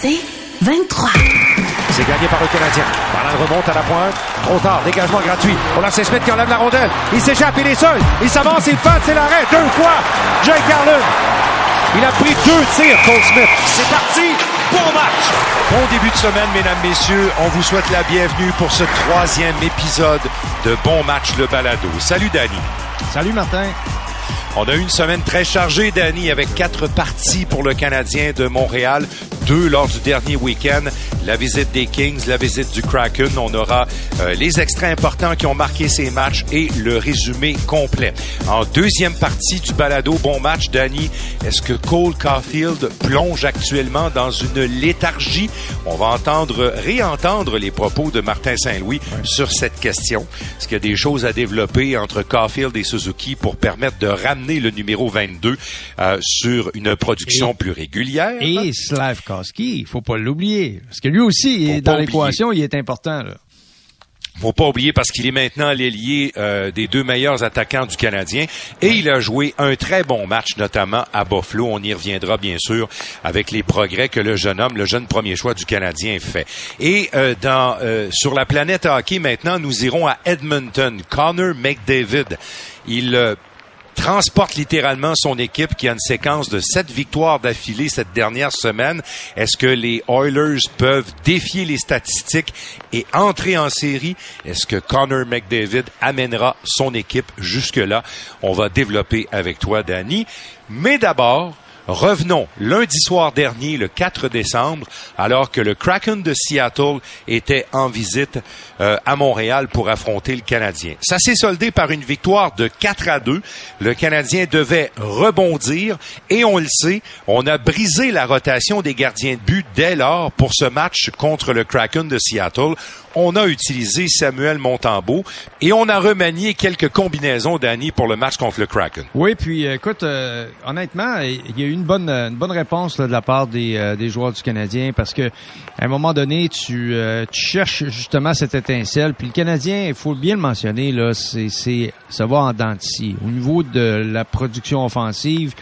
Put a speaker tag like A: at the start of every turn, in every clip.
A: C'est 23.
B: C'est gagné par le Canadien. Ballon remonte à la pointe. Trop tard. Dégagement gratuit. On a Smith qui enlève la rondelle. Il s'échappe. Il est seul. Il s'avance. Il passe. C'est l'arrêt. Deux fois. Jake Garland. Il a pris deux tirs, Cole Smith. C'est parti. Bon match.
C: Bon début de semaine, mesdames, messieurs. On vous souhaite la bienvenue pour ce troisième épisode de Bon match le balado. Salut, Danny.
D: Salut, Martin.
C: On a eu une semaine très chargée, Danny, avec quatre parties pour le Canadien de Montréal, deux lors du dernier week-end, la visite des Kings, la visite du Kraken. On aura euh, les extraits importants qui ont marqué ces matchs et le résumé complet. En deuxième partie du balado Bon match, Danny, est-ce que Cole Caulfield plonge actuellement dans une léthargie? On va entendre, réentendre les propos de Martin Saint-Louis sur cette question. Est-ce qu'il y a des choses à développer entre Caulfield et Suzuki pour permettre de ramener le numéro 22 euh, sur une production plus régulière?
D: Et Slavkowski, il faut pas l'oublier. Parce que lui aussi, est dans l'équation, il est important. Là.
C: Faut pas oublier parce qu'il est maintenant l'ailier euh, des deux meilleurs attaquants du Canadien et il a joué un très bon match notamment à Buffalo. On y reviendra bien sûr avec les progrès que le jeune homme, le jeune premier choix du Canadien fait. Et euh, dans euh, sur la planète hockey maintenant, nous irons à Edmonton. Connor McDavid, il transporte littéralement son équipe qui a une séquence de sept victoires d'affilée cette dernière semaine. Est-ce que les Oilers peuvent défier les statistiques et entrer en série? Est-ce que Connor McDavid amènera son équipe jusque-là? On va développer avec toi, Danny. Mais d'abord, Revenons lundi soir dernier, le 4 décembre, alors que le Kraken de Seattle était en visite euh, à Montréal pour affronter le Canadien. Ça s'est soldé par une victoire de 4 à 2. Le Canadien devait rebondir et on le sait, on a brisé la rotation des gardiens de but dès lors pour ce match contre le Kraken de Seattle on a utilisé Samuel Montambeau et on a remanié quelques combinaisons d'Annie pour le match contre le Kraken.
D: Oui, puis euh, écoute, euh, honnêtement, il y a eu une bonne une bonne réponse de la part des, euh, des joueurs du Canadien parce que à un moment donné, tu, tu cherches justement cette étincelle. Puis le Canadien, il faut bien le mentionner là, c'est c'est ça va en dents Au niveau de la production offensive.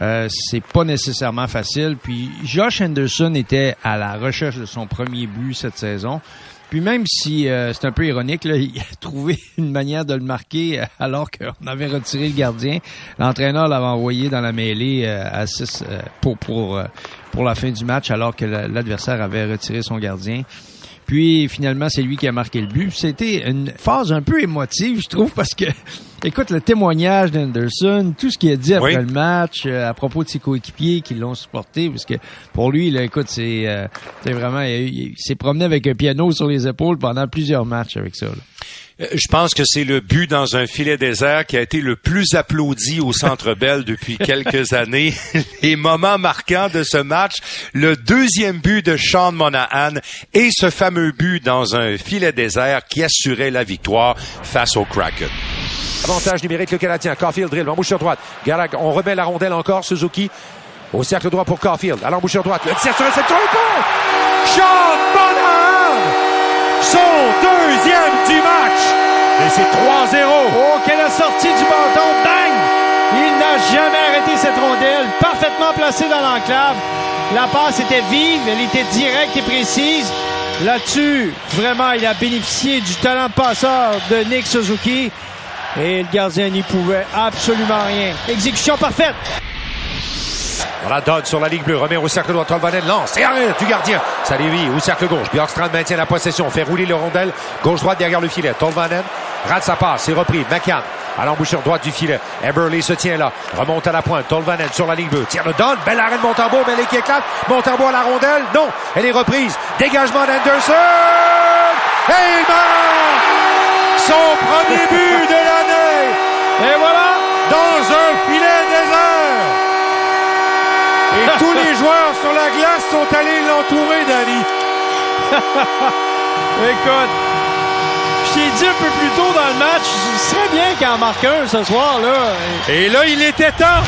D: Euh, c'est pas nécessairement facile. Puis Josh Henderson était à la recherche de son premier but cette saison. Puis même si euh, c'est un peu ironique, là, il a trouvé une manière de le marquer euh, alors qu'on avait retiré le gardien. L'entraîneur l'avait envoyé dans la mêlée euh, à 6 pour, pour, pour la fin du match alors que l'adversaire avait retiré son gardien. Puis finalement, c'est lui qui a marqué le but. C'était une phase un peu émotive, je trouve, parce que écoute le témoignage d'Anderson, tout ce qu'il a dit après le match, euh, à propos de ses coéquipiers qui l'ont supporté, parce que pour lui, là, écoute, c'est euh, vraiment, il, s'est promené avec un piano sur les épaules pendant plusieurs matchs avec ça. Là.
C: Euh, je pense que c'est le but dans un filet désert qui a été le plus applaudi au Centre Bell depuis quelques années. Les moments marquants de ce match, le deuxième but de Sean Monahan et ce fameux but dans un filet désert qui assurait la victoire face au Kraken.
B: Avantage numérique le Canadien. Caulfield drill, embouchure droite. Garag, on remet la rondelle encore. Suzuki au cercle droit pour Caulfield. À l'embouchure droite. Le tir sur réception. Sean Monahan! son deuxième du match. Et c'est 3-0.
D: Oh, quelle sortie du bâton. Bang! Il n'a jamais arrêté cette rondelle. Parfaitement placée dans l'enclave. La passe était vive, elle était directe et précise. Là-dessus, vraiment, il a bénéficié du talent passeur de Nick Suzuki. Et le gardien n'y pouvait absolument rien. Exécution parfaite.
B: Dodd sur la ligne bleue, remet au cercle droit, Tolvanen lance et arrête du gardien. Dévie au cercle gauche. Bjorkstrand maintient la possession, fait rouler le rondelle, gauche-droite derrière le filet. Tolvanen rate sa passe, c'est repris. McCann à l'embouchure droite du filet. Eberly se tient là, remonte à la pointe. Tolvanen sur la ligne bleue, tire le Dodd, belle arrêt de Montembeau, mais qui éclate. À la rondelle, non, elle est reprise. Dégagement d'Anderson! Et il marque son premier but de l'année!
D: Et voilà!
B: Dans un filet désert! Et tous les joueurs sur la glace sont allés l'entourer, Danny.
D: Écoute, je t'ai dit un peu plus tôt dans le match, ce serait bien qu'il en marque un ce soir, là.
B: Et là, il était temps.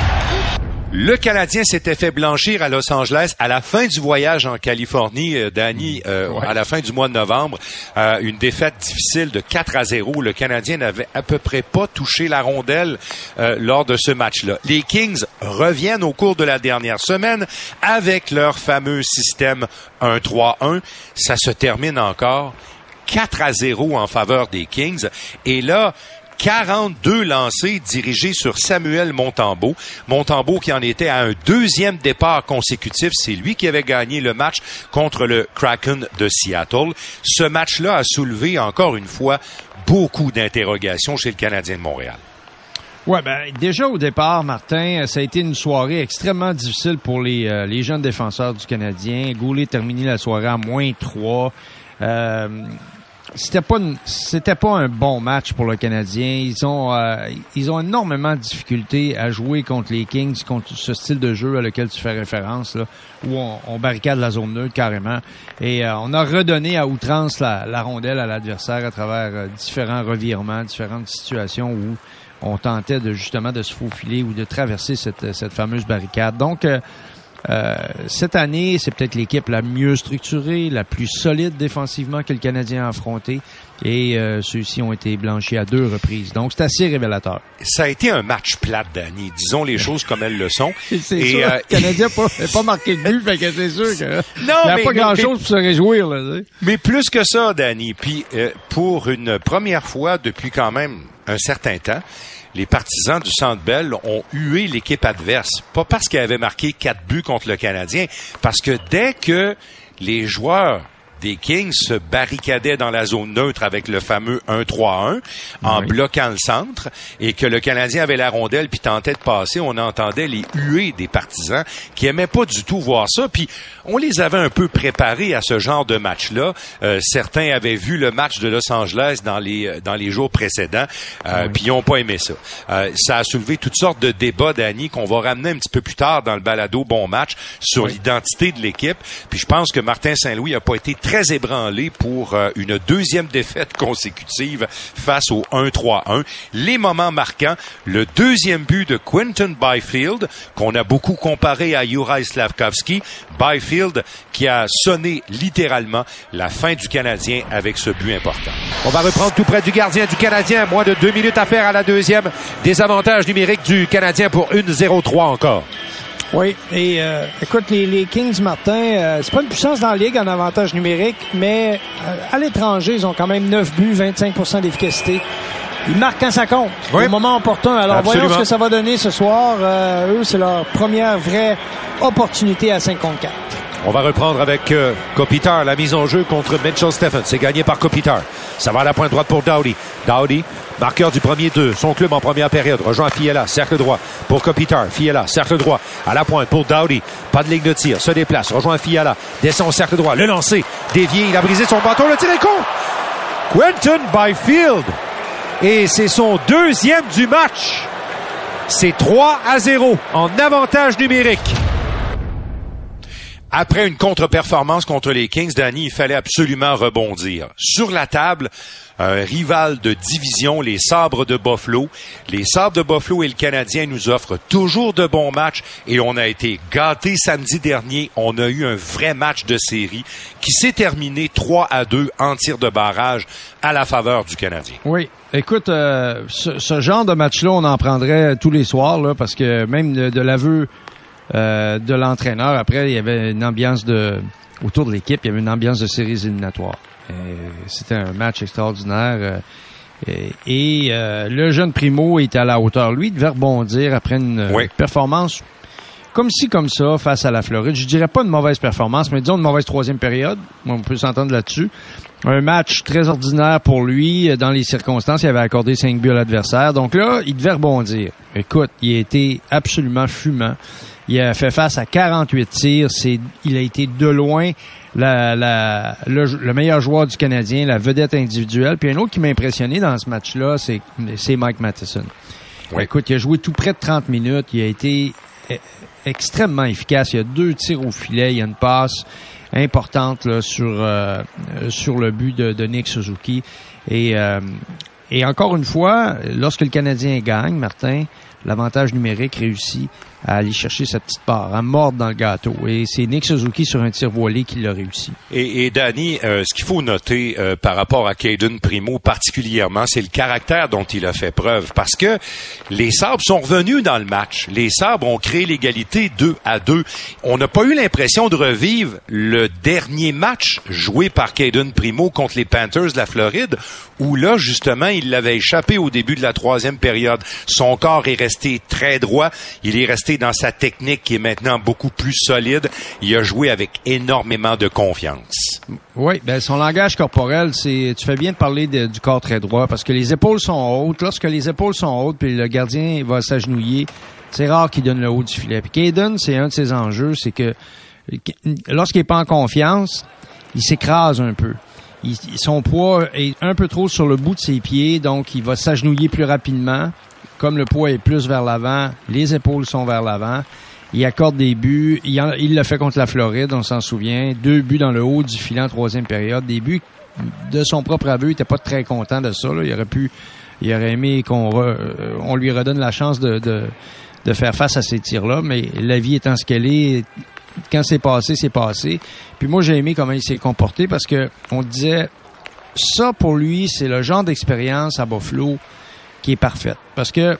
C: Le Canadien s'était fait blanchir à Los Angeles à la fin du voyage en Californie, euh, Danny, euh, à la fin du mois de novembre. Euh, une défaite difficile de 4 à 0. Le Canadien n'avait à peu près pas touché la rondelle lors de ce match-là. Les Kings reviennent au cours de la dernière semaine avec leur fameux système 1-3-1. Ça se termine encore 4 à 0 en faveur des Kings. Et là, 42 lancés dirigés sur Samuel Montembeau. Montembeau qui en était à un deuxième départ consécutif. C'est lui qui avait gagné le match contre le Kraken de Seattle. Ce match-là a soulevé encore une fois beaucoup d'interrogations chez le Canadien de Montréal.
D: Ouais, ben déjà au départ, Martin, ça a été une soirée extrêmement difficile pour les, euh, les jeunes défenseurs du Canadien. Goulet terminé la soirée à moins 3. Euh, c'était pas c'était pas un bon match pour le Canadien. Ils ont euh, ils ont énormément de difficultés à jouer contre les Kings, contre ce style de jeu à lequel tu fais référence là, où on, barricade la zone neutre carrément. Et euh, on a redonné à outrance la, rondelle à l'adversaire à travers euh, différents revirements, différentes situations où on tentait de justement de se faufiler ou de traverser cette, cette fameuse barricade. Donc euh, cette année, c'est peut-être l'équipe la mieux structurée, la plus solide défensivement que le Canadien a affronté. Et euh, ceux-ci ont été blanchis à deux reprises. Donc, c'est assez révélateur.
C: Ça a été un match plat, Danny. Disons les choses comme elles le sont.
D: c'est et euh, le Canadien n'a pas, marqué de but, fait que c'est sûr que non, il n'y a pas grand-chose pour se réjouir. Là,
C: mais plus que ça, Danny. Puis, pour une première fois depuis quand même un certain temps, les partisans du Centre Bell ont hué l'équipe adverse. Pas parce qu'elle avait marqué quatre buts contre le Canadien, parce que dès que les joueurs des Kings se barricadaient dans la zone neutre avec le fameux 1-3-1 en bloquant le centre et que le Canadien avait la rondelle puis tentait de passer, on entendait les huées des partisans qui aimaient pas du tout voir ça. Puis on les avait un peu préparés à ce genre de match-là. Euh, certains avaient vu le match de Los Angeles dans les euh, dans les jours précédents, euh, puis ils n'ont pas aimé ça. ça a soulevé toutes sortes de débats, Danny, qu'on va ramener un petit peu plus tard dans le balado Bon Match sur l'identité de l'équipe. Puis je pense que Martin Saint-Louis a pas été très ébranlé pour euh, une deuxième défaite consécutive face au 1-3-1. Les moments marquants, le deuxième but de Quinton Byfield, qu'on a beaucoup comparé à Juraj Slavkovski. Byfield qui a sonné littéralement la fin du Canadien avec ce but important.
B: On va reprendre tout près du gardien du Canadien. Moins de deux minutes à faire à la deuxième. Désavantage numérique du Canadien pour 1-0-3 encore.
A: Oui, et euh, écoute, les, les, Kings, Martin, euh, c'est pas une puissance dans la ligue en avantage numérique, mais euh, à l'étranger, ils ont quand même 9 buts, 25% d'efficacité. Ils marquent quand ça compte, au moment opportun. Alors voyons ce que ça va donner ce soir. eux, c'est leur première vraie opportunité à 5 contre 4.
B: On va reprendre avec euh, Kopitar, la mise en jeu contre Mitchell Stephens. C'est gagné par Kopitar. Ça va à la pointe droite pour Dowdy. Dowdy, marqueur du premier deux. Son club en première période. Rejoint Fiella, cercle droit pour Kopitar. Fiella, cercle droit à la pointe pour Dowdy. Pas de ligne de tir. Se déplace. Rejoint Fiella. Descend au cercle droit. Le lancer. Dévié. Il a brisé son bâton. Le tir est con. Quentin Byfield. Et c'est son deuxième du match. C'est 3 à 0 en avantage numérique.
C: Après une contre-performance contre les Kings, Danny, il fallait absolument rebondir. Sur la table, un rival de division, les Sabres de Buffalo. Les Sabres de Buffalo et le Canadien nous offrent toujours de bons matchs et on a été gâtés samedi dernier. On a eu un vrai match de série qui s'est terminé 3 à 2 en tir de barrage à la faveur du Canadien.
D: Oui. Écoute, euh, ce, genre de match-là, on en prendrait tous les soirs, parce que même de, de l'aveu euh, de l'entraîneur. Après, il y avait une ambiance de autour de l'équipe, il y avait une ambiance de séries éliminatoires. C'était un match extraordinaire. Euh, et, euh, le jeune Primo était à la hauteur. Lui, il devait rebondir après une performance comme ci, comme ça, face à la Floride. Je dirais pas une mauvaise performance, mais disons une mauvaise troisième période. On peut s'entendre là-dessus. Un match très ordinaire pour lui. Dans les circonstances, il avait accordé cinq buts à l'adversaire. Donc là, il devait rebondir. Écoute, il a été absolument fumant. Il a fait face à 48 tirs. C'est, il a été de loin la, le, meilleur joueur du Canadien, la vedette individuelle. Puis un autre qui m'a impressionné dans ce match-là, c'est, c'est Mike Matheson. Écoute, il a joué tout près de 30 minutes. Il a été e, extrêmement efficace. Il y a deux tirs au filet. Il y a une passe importante là, sur euh, sur le but de, Nick Suzuki. Et, euh, et encore une fois, lorsque le Canadien gagne, Martin, l'avantage numérique réussit à aller chercher sa petite part, à mordre dans le gâteau. Et c'est Nick Suzuki sur un tir voilé qui l'a réussi.
C: Et, et Danny, euh, ce qu'il faut noter euh, par rapport à Caden Primo particulièrement, c'est le caractère dont il a fait preuve. Parce que les Sabres sont revenus dans le match. Les Sabres ont créé l'égalité 2 à 2. On n'a pas eu l'impression de revivre le dernier match joué par Caden Primo contre les Panthers de la Floride, où là, justement, il l'avait échappé au début de la troisième période. Son corps est resté très droit. Il est resté dans sa technique qui est maintenant beaucoup plus solide. Il a joué avec énormément de confiance.
D: Oui, ben son langage corporel, c'est tu fais bien de parler du corps très droit parce que les épaules sont hautes. Lorsque les épaules sont hautes, puis le gardien va s'agenouiller, c'est rare qu'il donne le haut du filet. Puis Caden, c'est un de ses enjeux, c'est que lorsqu'il est pas en confiance, il s'écrase un peu. son poids est un peu trop sur le bout de ses pieds, donc il va s'agenouiller plus rapidement. Comme le poids est plus vers l'avant, les épaules sont vers l'avant. Il accorde des buts. Il l'a fait contre la Floride, on s'en souvient. Deux buts dans le haut du filet en troisième période. Des buts de son propre aveu. Il était pas très content de ça. Il aurait pu, il aurait aimé qu'on euh, on lui redonne la chance de faire face à ces tirs-là. Mais la vie étant ce qu'elle est, quand c'est passé, c'est passé. Puis moi, j'ai aimé comment il s'est comporté parce que on disait, ça pour lui, c'est le genre d'expérience à Buffalo qui est parfaite. Parce que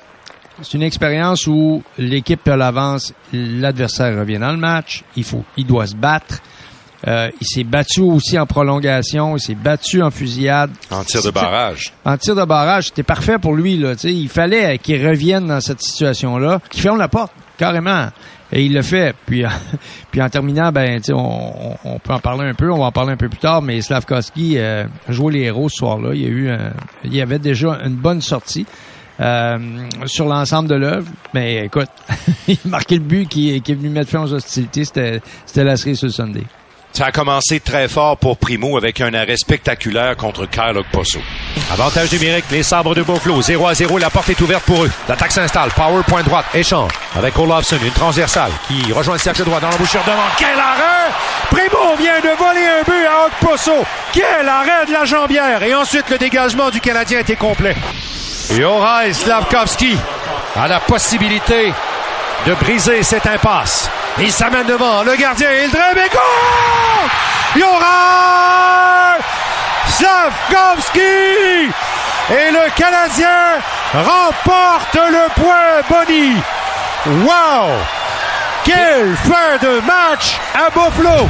D: c'est une expérience où l'équipe peut l'avance, l'adversaire revient dans le match, il faut, il doit se battre. Euh, il s'est battu aussi en prolongation, il s'est battu en fusillade.
C: En tir de barrage.
D: En tir de barrage, c'était parfait pour lui. Là, il fallait qu'il revienne dans cette situation-là, qu'il ferme la porte, carrément. Et il le fait. Puis, puis en terminant, ben, on, on peut en parler un peu, on va en parler un peu plus tard, mais Slavkovski euh, joué les héros ce soir-là. Il y a eu il y avait déjà une bonne sortie. Euh, sur l'ensemble de l'œuvre. Mais écoute, il a marqué le but qui, est venu mettre fin aux hostilités. C'était, c'était la série sur le Sunday.
C: Ça a commencé très fort pour Primo avec un arrêt spectaculaire contre Kyle Okposo.
B: Avantage numérique, les sabres de Beauflot. 0 à 0, la porte est ouverte pour eux. L'attaque s'installe. Power, point droite, échange avec Olafson, une transversale qui rejoint le cercle droit dans l'embouchure devant. Quel arrêt! Primo vient de voler un but à Okposo. Quel arrêt de la jambière! Et ensuite, le dégagement du Canadien était complet. Yoraï Slavkovski a la possibilité de briser cette impasse. Il s'amène devant le gardien, il drèbe et goal! Et le Canadien remporte le point Bonnie. Wow! Quelle fin de match à Buffalo!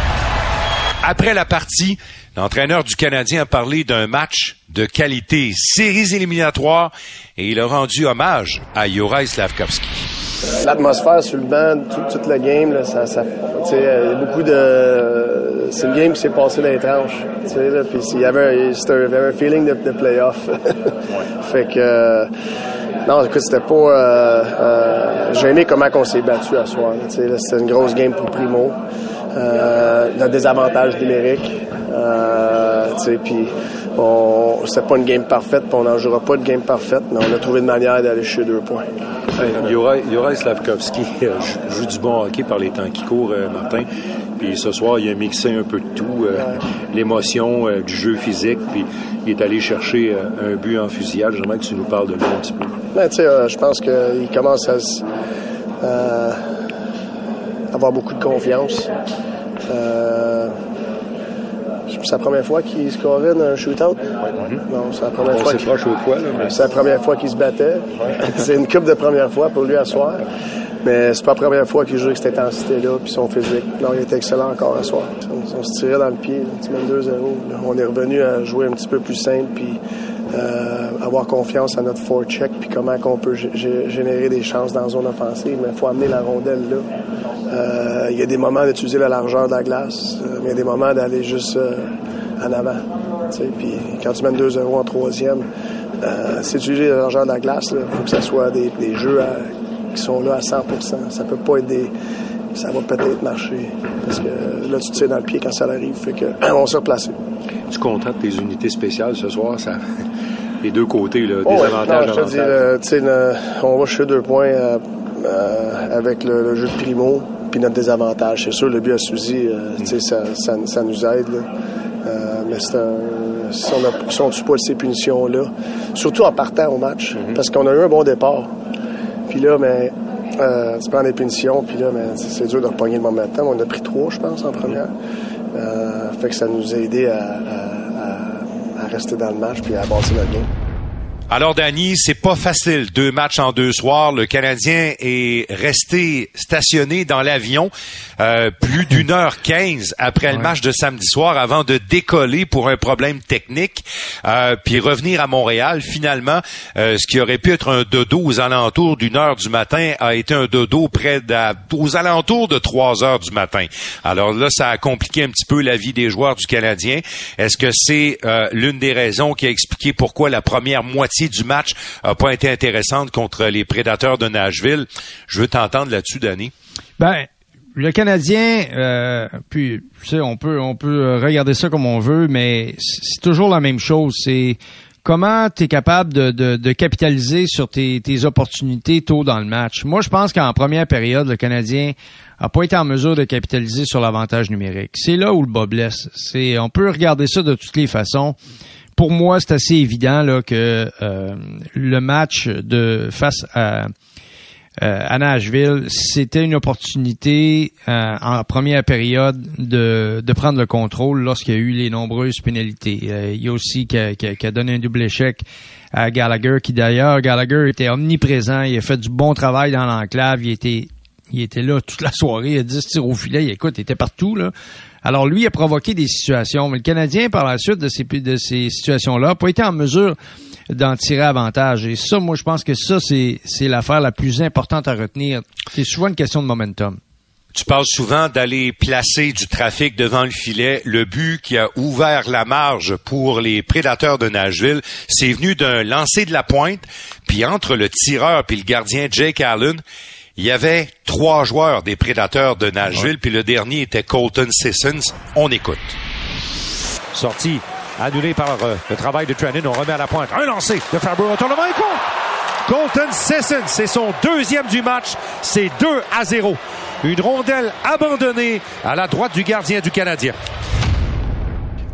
C: Après la partie, L'entraîneur du Canadien a parlé d'un match de qualité, séries éliminatoires, et il a rendu hommage à Juraj Slavkovski.
E: L'atmosphère sur le banc, toute, la game, là, ça, ça il y a beaucoup de. C'est une game qui s'est passée dans les tranches. Il y avait, un feeling de, de playoff. fait que. non, écoute, c'était pas. Euh, euh, j'ai aimé comment on s'est battu à soir. C'était une grosse game pour Primo. Euh, désavantage numérique. Euh, puis c'est pas une game parfaite, puis on n'en jouera pas de game parfaite, mais on a trouvé une manière d'aller chez deux points.
F: Hey, Slavkovski euh, joue du bon hockey par les temps qui courent, euh, Martin. Puis ce soir, il a mixé un peu de tout, euh, l'émotion du jeu physique, puis il est allé chercher un but en fusillade. J'aimerais que tu nous parles de lui un petit peu.
E: Ben, je pense qu'il commence à avoir beaucoup de confiance. C'est la première fois qu'il scorait dans un shootout. Non, c'est la première fois. C'est la première fois qu'il se battait. c'est une coupe de première fois pour lui à soir. Mais c'est pas la première fois qu'il joue avec cette intensité-là, puis son physique. Non, il était excellent encore à soir. On, se tirait dans le pied, même 2-0. On est revenu à jouer un petit peu plus simple, puis euh, avoir confiance à notre forecheck, puis comment on peut générer des chances dans la zone offensive. Mais il faut amener la rondelle là. Euh, il y a des moments d'utiliser la largeur de la glace, euh, mais il y a des moments d'aller juste en avant. Puis quand tu mènes 2-0 en troisième, c'est utiliser la largeur de la glace. Il faut que ce soit des, jeux qui sont là à 100% Ça peut pas être des... Ça va peut-être marcher. Parce que là, tu tires dans le pied quand ça arrive. Fait que on s'est replacé.
F: Tu contentes tes unités spéciales ce soir? Ça... Les deux côtés, là, des oh, avantages.
E: Non, je te dis, on va chez deux points euh, euh, avec le, jeu de primo puis notre désavantage. C'est sûr, le but à Suzy, euh, ça, ça, ça, nous aide. mais c'est un si on ne tue pas ces punitions-là, surtout en partant au match, mhm. parce qu'on a eu un bon départ. Puis là, mais Euh, tu prends des punitions, puis là, ben, c'est dur de repogner le momentum. On a pris trois, je pense, en première. Euh, fait que ça nous a aidé à, à, à, rester dans le match puis à bâtir notre game.
C: Alors, Danny, c'est pas facile. Deux matchs en deux soirs. Le Canadien est resté stationné dans l'avion euh, plus d'une heure quinze après le match de samedi soir avant de décoller pour un problème technique, euh, puis revenir à Montréal. Finalement, euh, ce qui aurait pu être un dodo aux alentours d'une heure du matin a été un dodo près aux alentours de trois heures du matin. Alors là, ça a compliqué un petit peu la vie des joueurs du Canadien. Est-ce que c'est l'une des raisons qui a expliqué pourquoi la première moitié du match n'a pas été intéressante contre les prédateurs de Nashville. Je veux t'entendre là-dessus, Danny.
D: Ben, le Canadien, euh, puis tu sais, on peut on peut regarder ça comme on veut, mais c'est toujours la même chose. C'est comment tu es capable de, capitaliser sur tes, tes, opportunités tôt dans le match. Moi, je pense qu'en première période, le Canadien a pas été en mesure de capitaliser sur l'avantage numérique. C'est là où le bas blesse. C'est, on peut regarder ça de toutes les façons pour moi, c'est assez évident là, que euh, le match de face à, euh, Nashville, c'était une opportunité euh, en première période de, prendre le contrôle lorsqu'il y a eu les nombreuses pénalités. il y a aussi qui a, donné un double échec à Gallagher, qui d'ailleurs, Gallagher était omniprésent, il a fait du bon travail dans l'enclave, il était il était là toute la soirée, il a 10 tirs au filet, écoute, il était partout là. Alors lui a provoqué des situations, mais le Canadien, par la suite de ces, situations-là, n'a pas été en mesure d'en tirer avantage. Et ça, moi, je pense que ça, c'est, c'est l'affaire la plus importante à retenir. C'est souvent une question de momentum.
C: Tu parles souvent d'aller placer du trafic devant le filet. Le but qui a ouvert la marge pour les prédateurs de Nashville, c'est venu d'un lancer de la pointe, puis entre le tireur et le gardien Jake Allen, il y avait trois joueurs des prédateurs de Nashville, puis le dernier était Colton Sissons. On écoute.
B: Sortie annulée par euh, le travail de Trennan. On remet à la pointe. Un lancé de Fabre. Tournement et Colton Sissons, c'est son deuxième du match. C'est 2 à 0. Une rondelle abandonnée à la droite du gardien du Canadien.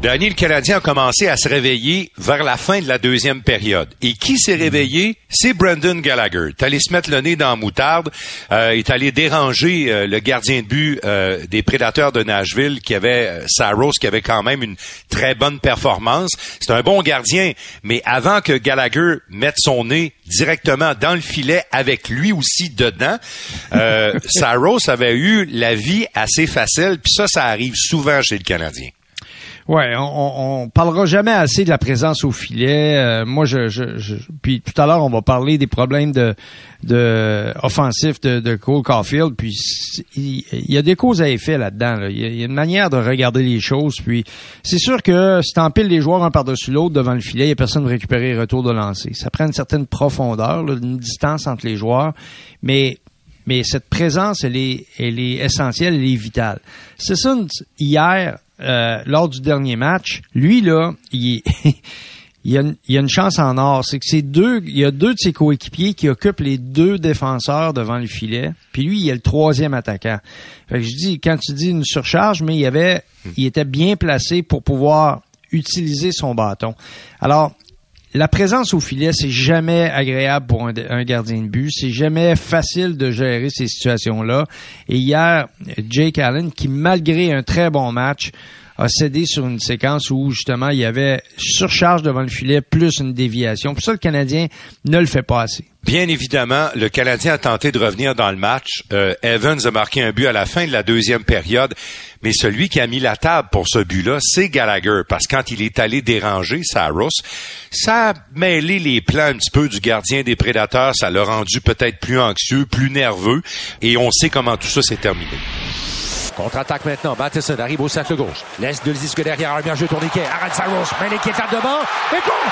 C: Danny, le Canadien a commencé à se réveiller vers la fin de la deuxième période. Et qui s'est réveillé? C'est Brendan Gallagher. Il est allé se mettre le nez dans la moutarde. Euh, il est allé déranger euh, le gardien de but euh, des Prédateurs de Nashville, qui avait euh, Saros, qui avait quand même une très bonne performance. C'est un bon gardien, mais avant que Gallagher mette son nez directement dans le filet avec lui aussi dedans, Saros avait eu la vie assez facile. Puis ça, ça arrive souvent chez le Canadien.
D: Ouais, on, on, parlera jamais assez de la présence au filet. Euh, moi, je, je, puis tout à l'heure, on va parler des problèmes de, de offensifs de, de Cole Caulfield. Puis il, y a des causes à effet là-dedans. Il, y a, une manière de regarder les choses. Puis c'est sûr que si t'empiles les joueurs un par-dessus l'autre devant le filet, il y a personne de récupérer le retour de lancer. Ça prend une certaine profondeur, une distance entre les joueurs, mais mais cette présence, elle est, elle est essentielle, elle est vitale. C'est ça, hier, euh, lors du dernier match, lui, là, il, il, a, une chance en or. C'est que c'est deux, il y a deux de ses coéquipiers qui occupent les deux défenseurs devant le filet. Puis lui, il est le troisième attaquant. Fait que je dis, quand tu dis une surcharge, mais il y avait, il était bien placé pour pouvoir utiliser son bâton. Alors, la présence au filet, c'est jamais agréable pour un, gardien de but. C'est jamais facile de gérer ces situations-là. Et hier, Jake Allen, qui malgré un très bon match, a cédé sur une séquence où justement il y avait surcharge devant le filet plus une déviation. Pour ça, le Canadien ne le fait pas assez.
C: Bien évidemment, le Canadien a tenté de revenir dans le match. Euh, Evans a marqué un but à la fin de la deuxième période, mais celui qui a mis la table pour ce but-là, c'est Gallagher, parce que quand il est allé déranger Saros, ça a mêlé les plans un petit peu du gardien des Prédateurs, ça l'a rendu peut-être plus anxieux, plus nerveux, et on sait comment tout ça s'est terminé.
B: Contre-attaque maintenant. Matheson arrive au cercle gauche. Laisse de disque derrière. Un bien jeu tourniquet. Arrête Saros. Mais l'équipe devant. Et bon!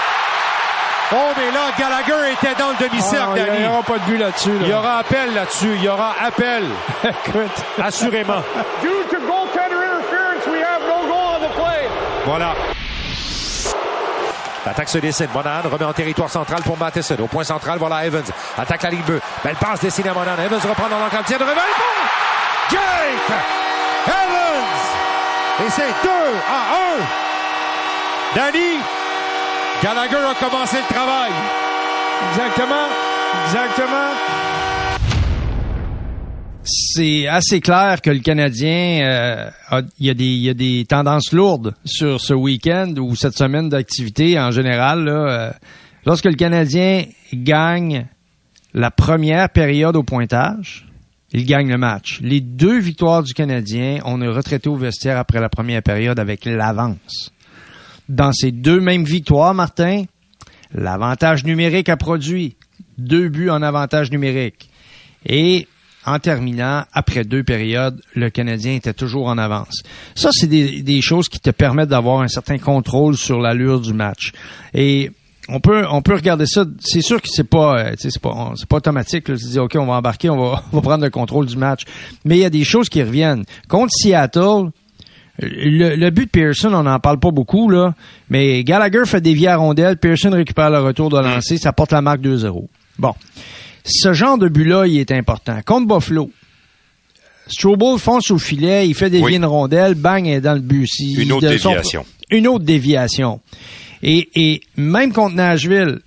B: Oh, mais là, Gallagher était dans le demi-cercle,
D: ah, Il n'y aura pas de but là-dessus.
B: Il y aura appel là-dessus. Il y aura appel.
D: Écoute.
B: Assurément.
G: Due to goaltender interference, we have no goal on the play.
B: Voilà. L'attaque se dessine. Monan remet en territoire central pour Matheson. Au point central, voilà Evans. Attaque la ligne bleue. Belle passe dessinée à Monan. Evans reprend dans l'enclave. Tient de réveil. Jake Evans! Et c'est 2 à 1. Danny, Gallagher a commencé le travail.
D: Exactement. Exactement. c'est assez clair que le Canadien, euh, il, y a des, il y a des tendances lourdes sur ce week-end ou cette semaine d'activité en général. Là, euh, lorsque le Canadien gagne la première période au pointage, il gagne le match. Les deux victoires du Canadien, on est retraité au vestiaire après la première période avec l'avance. Dans ces deux mêmes victoires, Martin, l'avantage numérique a produit deux buts en avantage numérique. Et en terminant, après deux périodes, le Canadien était toujours en avance. Ça, c'est des, des choses qui te permettent d'avoir un certain contrôle sur l'allure du match. Et on peut on peut regarder ça. C'est sûr que c'est pas euh, c'est pas c'est pas automatique. Là. Tu dis ok on va embarquer, on va on va prendre le contrôle du match. Mais il y a des choses qui reviennent. Contre Seattle, le, but de Pearson, on n'en parle pas beaucoup là, mais Gallagher fait des à rondelle, Pearson récupère le retour de lancer, ça porte la marque 2-0. Bon, ce genre de but-là, il est important. Contre Buffalo, Strobel fonce au filet, il fait des oui. de rondelle, bang, il est dans le but.
C: Une autre déviation.
D: une autre déviation. Et, et même contre Nashville,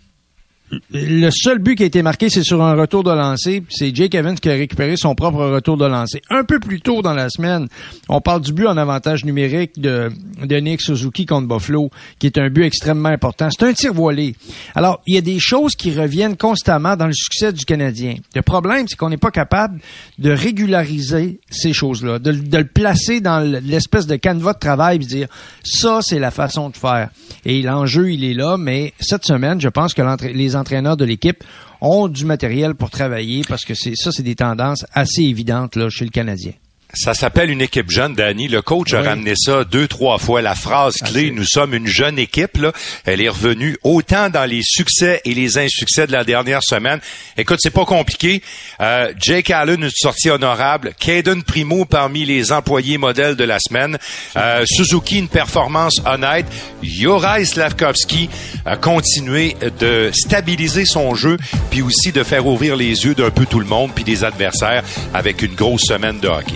D: le seul but qui a été marqué, c'est sur un retour de lancer. C'est Jake Evans qui a récupéré son propre retour de lancer. Un peu plus tôt dans la semaine, on parle du but en avantage numérique de, Nick Suzuki contre Buffalo, qui est un but extrêmement important. C'est un tir voilé. Alors, il y a des choses qui reviennent constamment dans le succès du Canadien. Le problème, c'est qu'on n'est pas capable de régulariser ces choses-là, de, de, le placer dans l'espèce de canevas de travail et dire, ça, c'est la façon de faire. Et l'enjeu, il est là, mais cette semaine, je pense que les entraîneurs de l'équipe ont du matériel pour travailler parce que c'est ça, c'est des tendances assez évidentes là, chez le Canadien.
C: Ça s'appelle une équipe jeune, Danny. Le coach a ramené ça deux, trois fois. La phrase clé, nous sommes une jeune équipe, là, elle est revenue autant dans les succès et les insuccès de la dernière semaine. Écoute, c'est pas compliqué. Euh, Jake Allen, une sortie honorable. Caden Primo parmi les employés modèles de la semaine. Euh, Suzuki, une performance honnête. Yorai Slavkovski a continué de stabiliser son jeu, puis aussi de faire ouvrir les yeux d'un peu tout le monde, puis des adversaires avec une grosse semaine de hockey.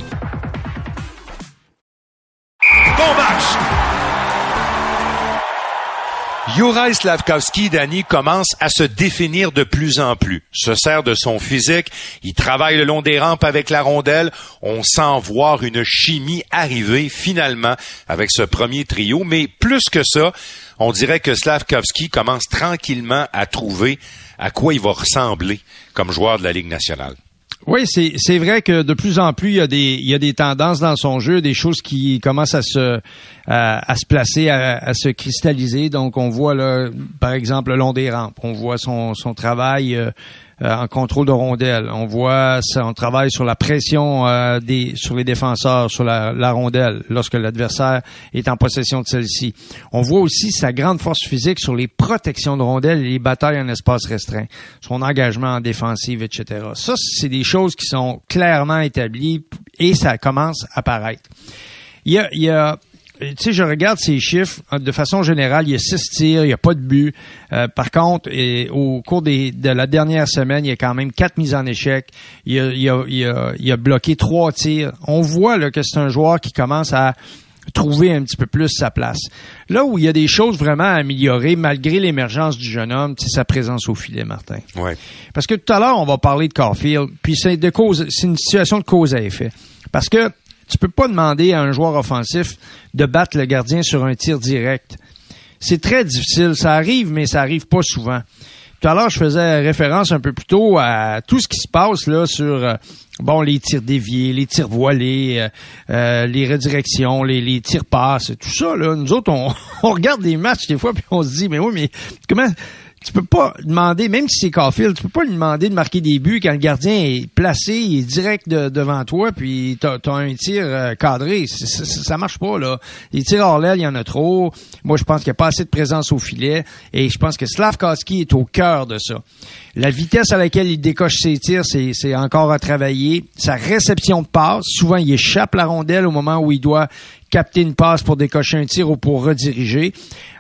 C: Juraj Slavkovski, Danny, commence à se définir de plus en plus. Se sert de son physique, il travaille le long des rampes avec la rondelle. On sent voir une chimie arriver finalement avec ce premier trio. Mais plus que ça, on dirait que Slavkovski commence tranquillement à trouver à quoi il va ressembler comme joueur de la Ligue nationale.
D: Oui, c'est, vrai que de plus en plus, il y, a des, il y a des tendances dans son jeu, des choses qui commencent à se, à, se placer, à, se cristalliser. Donc, on voit, là, par exemple, le long des rampes, on voit son, son travail euh, en contrôle de rondelle. On voit son travail sur la pression euh, des, sur les défenseurs, sur la, la rondelle, lorsque l'adversaire est en possession de celle-ci. On voit aussi sa grande force physique sur les protections de rondelles et les batailles en espace restreint, son engagement en défensive, etc. Ça, c'est des choses qui sont clairement établies et ça commence à apparaître. Il y a, il y a tu sais, je regarde ces chiffres. Hein, de façon générale, il y a six tirs, il n'y a pas de but. Euh, par contre, et, au cours des, de la dernière semaine, il y a quand même quatre mises en échec. Il a, il a, il a, il a bloqué trois tirs. On voit là, que c'est un joueur qui commence à trouver un petit peu plus sa place. Là où il y a des choses vraiment à améliorer, malgré l'émergence du jeune homme, c'est sa présence au filet, Martin.
C: Ouais.
D: Parce que tout à l'heure, on va parler de Caulfield, puis c'est de cause, c'est une situation de cause à effet. Parce que tu peux pas demander à un joueur offensif de battre le gardien sur un tir direct. C'est très difficile. Ça arrive, mais ça arrive pas souvent. Tout à l'heure, je faisais référence un peu plus tôt à tout ce qui se passe là sur euh, bon les tirs déviés, les tirs voilés, euh, euh, les redirections, les, les tirs passes, tout ça là. Nous autres, on, on regarde des matchs des fois puis on se dit mais oui mais comment tu peux pas demander, même si c'est Caulfield, tu peux pas lui demander de marquer des buts quand le gardien est placé, il est direct devant toi, puis t'as as un tir euh, cadré. Ça, marche pas, là. Les tirs hors l'aile, il y en a trop. Moi, je pense qu'il n'y a pas assez de présence au filet, et je pense que Slavkowski est au cœur de ça. La vitesse à laquelle il décoche ses tirs, c'est encore à travailler. Sa réception de passe, souvent, il échappe la rondelle au moment où il doit capter une passe pour décocher un tir ou pour rediriger.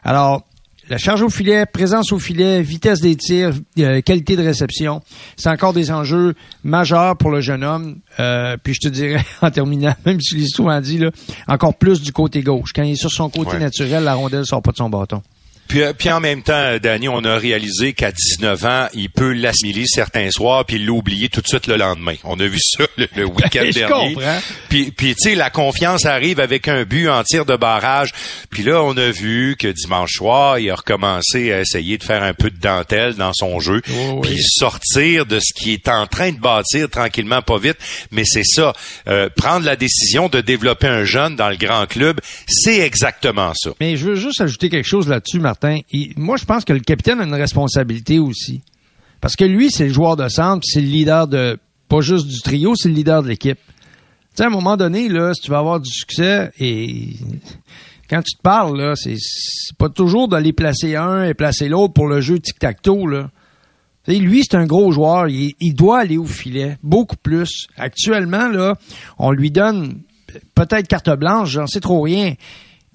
D: Alors, la charge au filet, présence au filet, vitesse des tirs, euh, qualité de réception, c'est encore des enjeux majeurs pour le jeune homme. Euh, puis je te dirais, en terminant, même si je l'ai souvent dit, là, encore plus du côté gauche. Quand il est sur son côté naturel, la rondelle sort pas de son bâton.
C: Puis, euh, puis en même temps, Danny, on a réalisé qu'à 19 ans, il peut l'assimiler certains soirs puis l'oublier tout de suite le lendemain. On a vu ça le, week-end
D: Je
C: dernier.
D: comprends.
C: Puis, puis tu sais, la confiance arrive avec un but en tir de barrage. Puis là, on a vu que dimanche soir, il a recommencé à essayer de faire un peu de dentelle dans son jeu,
D: Oh, oui.
C: puis sortir de ce qui est en train de bâtir tranquillement, pas vite. Mais c'est ça, euh, prendre la décision de développer un jeune dans le grand club, c'est exactement ça.
D: Mais je veux juste ajouter quelque chose là-dessus, Martin. Moi, je pense que le capitaine a une responsabilité aussi. Parce que lui, c'est le joueur de centre, c'est le leader de, pas juste du trio, c'est le leader de l'équipe. Tu sais, à un moment donné, là, si tu veux avoir du succès, et quand tu te parles, là, c'est, pas toujours d'aller placer un et placer l'autre pour le jeu tic-tac-toe, là. Tu sais, lui, c'est un gros joueur. Il, il doit aller au filet. Beaucoup plus. Actuellement, là, on lui donne peut-être carte blanche, j'en sais trop rien.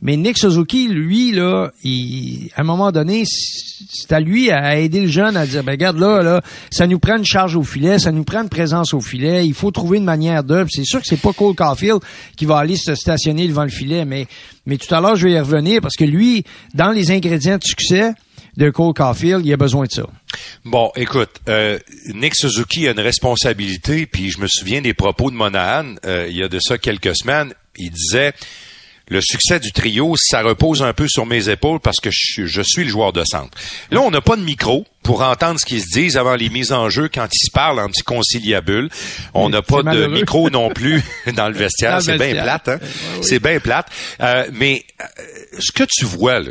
D: Mais Nick Suzuki, lui, là, il, à un moment donné, c'est à lui à aider le jeune à dire, ben, regarde là, là, ça nous prend une charge au filet, ça nous prend une présence au filet, il faut trouver une manière de. C'est sûr que c'est pas Cole Caulfield qui va aller se stationner devant le filet, mais, mais tout à l'heure, je vais y revenir parce que lui, dans les ingrédients de succès de Cole Caulfield, il a besoin de ça.
C: Bon, écoute, euh, Nick Suzuki a une responsabilité, puis je me souviens des propos de Monahan euh, il y a de ça quelques semaines. Il disait le succès du trio, ça repose un peu sur mes épaules parce que je, je suis le joueur de centre. Là, on n'a pas de micro pour entendre ce qu'ils se disent avant les mises en jeu quand ils se parlent en petit conciliabule. On n'a pas de micro non plus dans le vestiaire. C'est bien plate, hein? C'est bien plate. Euh, mais euh, ce que tu vois là,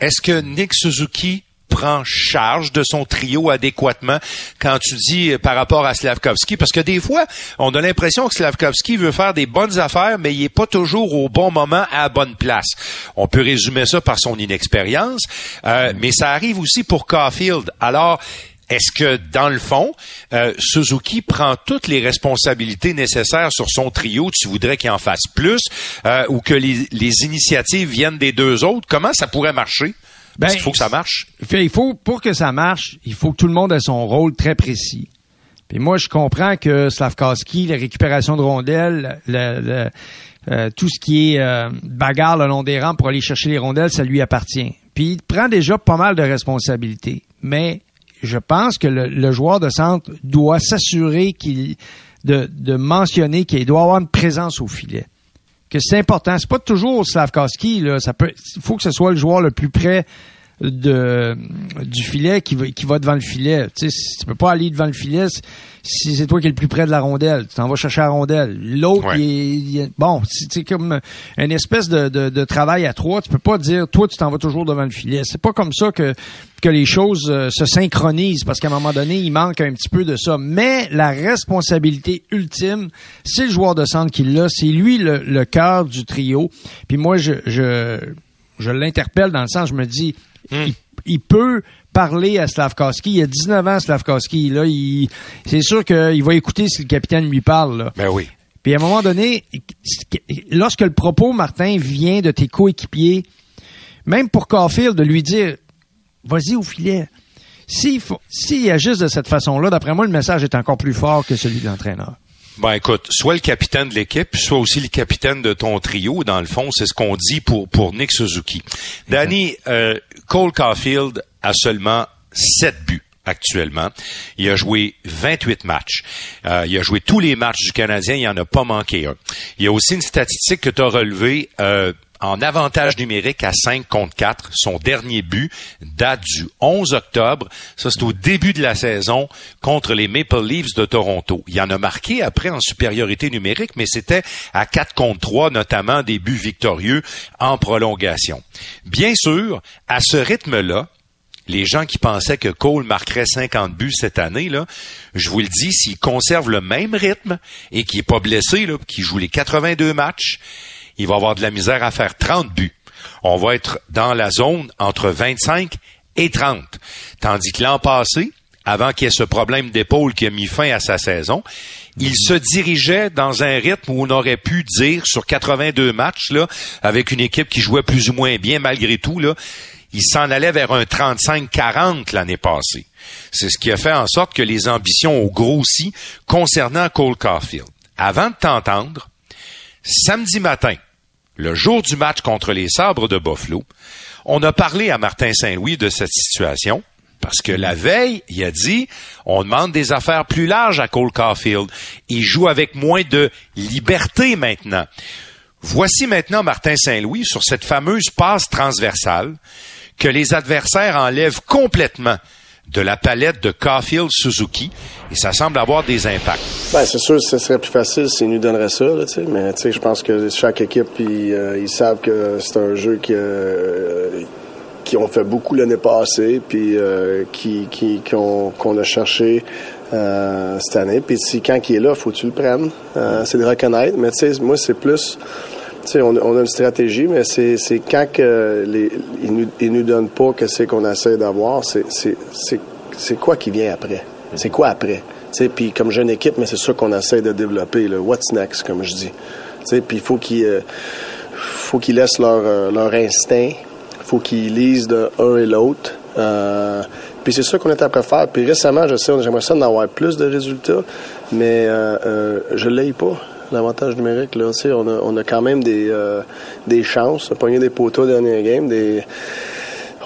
C: est-ce que Nick Suzuki prend charge de son trio adéquatement quand tu dis euh, par rapport à Slavkovski? Parce que des fois, on a l'impression que Slavkovski veut faire des bonnes affaires, mais il est pas toujours au bon moment à la bonne place. On peut résumer ça par son inexpérience, euh, mais ça arrive aussi pour Caulfield. Alors, est-ce que, dans le fond, euh, Suzuki prend toutes les responsabilités nécessaires sur son trio? Tu voudrais qu'il en fasse plus ou que les, les initiatives viennent des deux autres? Comment ça pourrait marcher? Parce
D: Ben,
C: qu'il faut que ça marche.
D: Il faut, pour que ça marche, il faut que tout le monde ait son rôle très précis. Puis moi, je comprends que Slavkowski, la récupération de rondelles, le, le- euh, tout ce qui est euh, bagarre le long des rangs pour aller chercher les rondelles, ça lui appartient. Puis il prend déjà pas mal de responsabilités. Mais je pense que le, le joueur de centre doit s'assurer qu'il de, de mentionner qu'il doit avoir une présence au filet que c'est important. C'est pas toujours Slavkowski, là. Ça peut, il faut que ce soit le joueur le plus près de, du filet qui va, qui va devant le filet. Tu sais, si tu peux pas aller devant le filet si- c'est toi qui es le plus près de la rondelle. Tu t'en vas chercher la rondelle. L'autre,
C: Ouais.
D: il il bon, c'est c'est comme une espèce de, de, de travail à trois. Tu peux pas dire, toi, tu t'en vas toujours devant le filet. C'est pas comme ça que, que les choses euh, se synchronisent parce qu'à un moment donné, il manque un petit peu de ça. Mais la responsabilité ultime, c'est le joueur de centre qui l'a. C'est lui le, le cœur du trio. Puis moi, je, je, je l'interpelle dans le sens, je me dis, il, il peut parler à Slavkowski. Il a 19 ans, Slavkowski. Là, il, c'est sûr qu'il va écouter si le capitaine lui parle. Là.
C: Ben oui.
D: Puis à un moment donné, lorsque le propos, Martin, vient de tes coéquipiers, même pour Caulfield, de lui dire, vas-y au filet. S'il faut, s'il agisse de cette façon-là, d'après moi, le message est encore plus fort que celui de l'entraîneur.
C: Ben écoute, soit le capitaine de l'équipe, soit aussi le capitaine de ton trio. Dans le fond, c'est ce qu'on dit pour pour Nick Suzuki. Danny, euh, Cole Caulfield a seulement sept buts actuellement. Il a joué 28 matchs. Euh, il a joué tous les matchs du Canadien. Il en a pas manqué un. Il y a aussi une statistique que tu as relevée. euh, en avantage numérique à 5 contre 4. Son dernier but date du 11 octobre. Ça, c'est au début de la saison contre les Maple Leafs de Toronto. Il en a marqué après en supériorité numérique, mais c'était à 4 contre 3, notamment des buts victorieux en prolongation. Bien sûr, à ce rythme-là, les gens qui pensaient que Cole marquerait 50 buts cette année, là, je vous le dis, s'il conserve le même rythme et qu'il n'est pas blessé, là, qu'il joue les 82 matchs, il va avoir de la misère à faire 30 buts. On va être dans la zone entre 25 et 30. Tandis que l'an passé, avant qu'il y ait ce problème d'épaule qui a mis fin à sa saison, il se dirigeait dans un rythme où on aurait pu dire sur 82 matchs, là, avec une équipe qui jouait plus ou moins bien malgré tout, là, il s'en allait vers un 35-40 l'année passée. C'est ce qui a fait en sorte que les ambitions ont grossi concernant Cole Caulfield. Avant de t'entendre, samedi matin, le jour du match contre les Sabres de Buffalo, on a parlé à Martin Saint-Louis de cette situation. Parce que la veille, il a dit, on demande des affaires plus larges à Cole Caulfield. Il joue avec moins de liberté maintenant. Voici maintenant Martin Saint-Louis sur cette fameuse passe transversale que les adversaires enlèvent complètement de la palette de Caulfield Suzuki et ça semble avoir des impacts.
E: Ben, c'est sûr, ce serait plus facile s'ils nous donneraient ça, là, mais je pense que chaque équipe, ils, euh, ils savent que c'est un jeu qui, euh, qui ont fait beaucoup l'année passée, puis euh, qui, qui, qu'on, a cherché cette année. Puis si quand il est là, faut que tu le prennes. c'est de reconnaître. Mais tu sais, moi, c'est plus on, on, a une stratégie, mais c'est, quand les, ils, nous, ils nous donnent pas que c'est qu'on essaie d'avoir, c'est, quoi qui vient après? C'est quoi après? Puis comme jeune équipe, mais c'est ça qu'on essaie de développer, le what's next, comme je dis? Puis il faut qu'ils euh, faut qu'ils laissent leur, euh, leur instinct, faut qu'ils lisent de un et l'autre. Euh, puis c'est ça qu'on est après faire. Puis récemment, je sais, j'aimerais ça d'en avoir plus de résultats, mais euh, euh, je l'ai pas l'avantage numérique. Là, on, a, on a quand même des, euh, des chances. On a pogné des poteaux dernier game. Des,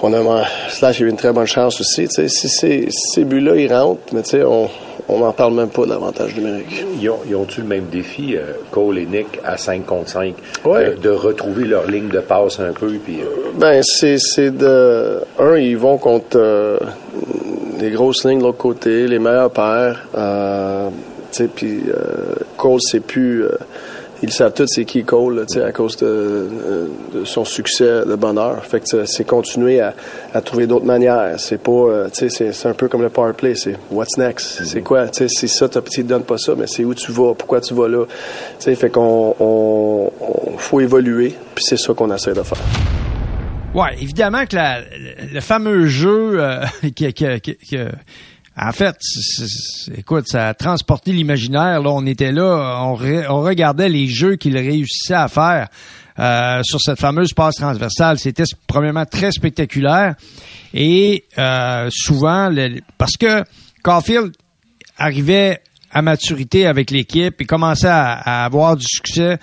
E: on a, Slash a eu une très bonne chance aussi. Si ces, ces buts-là, ils rentrent, mais on on n'en parle même pas de l'avantage numérique.
F: Ils ont-tu le même défi, euh, Cole et Nick, à 5 contre 5, euh, de retrouver leur ligne de passe un peu? Puis,
E: Ben, c'est de... Un, ils vont contre les grosses lignes de l'autre côté, les meilleurs paires puis euh, Cole, c'est plus. Euh, ils savent tous c'est qui Cole, sais, à cause de, de, son succès de bonheur. Fait que c'est continuer à, à trouver d'autres manières. C'est pas, euh, tu sais, c'est un peu comme le power play. C'est what's next? C'est quoi, tu sais, si ça, tu te donnes pas ça, mais c'est où tu vas, pourquoi tu vas là? Tu sais, fait qu'on on, faut évoluer, puis c'est ça qu'on essaie de faire.
D: Ouais, évidemment que la, le, fameux jeu euh, qui, qui, qui, qui en fait, écoute, ça a transporté l'imaginaire. Là, on était là, on, regardait les jeux qu'il réussissait à faire euh, sur cette fameuse passe transversale. C'était premièrement très spectaculaire et euh, souvent, parce que Caulfield arrivait à maturité avec l'équipe et commençait à, avoir du succès.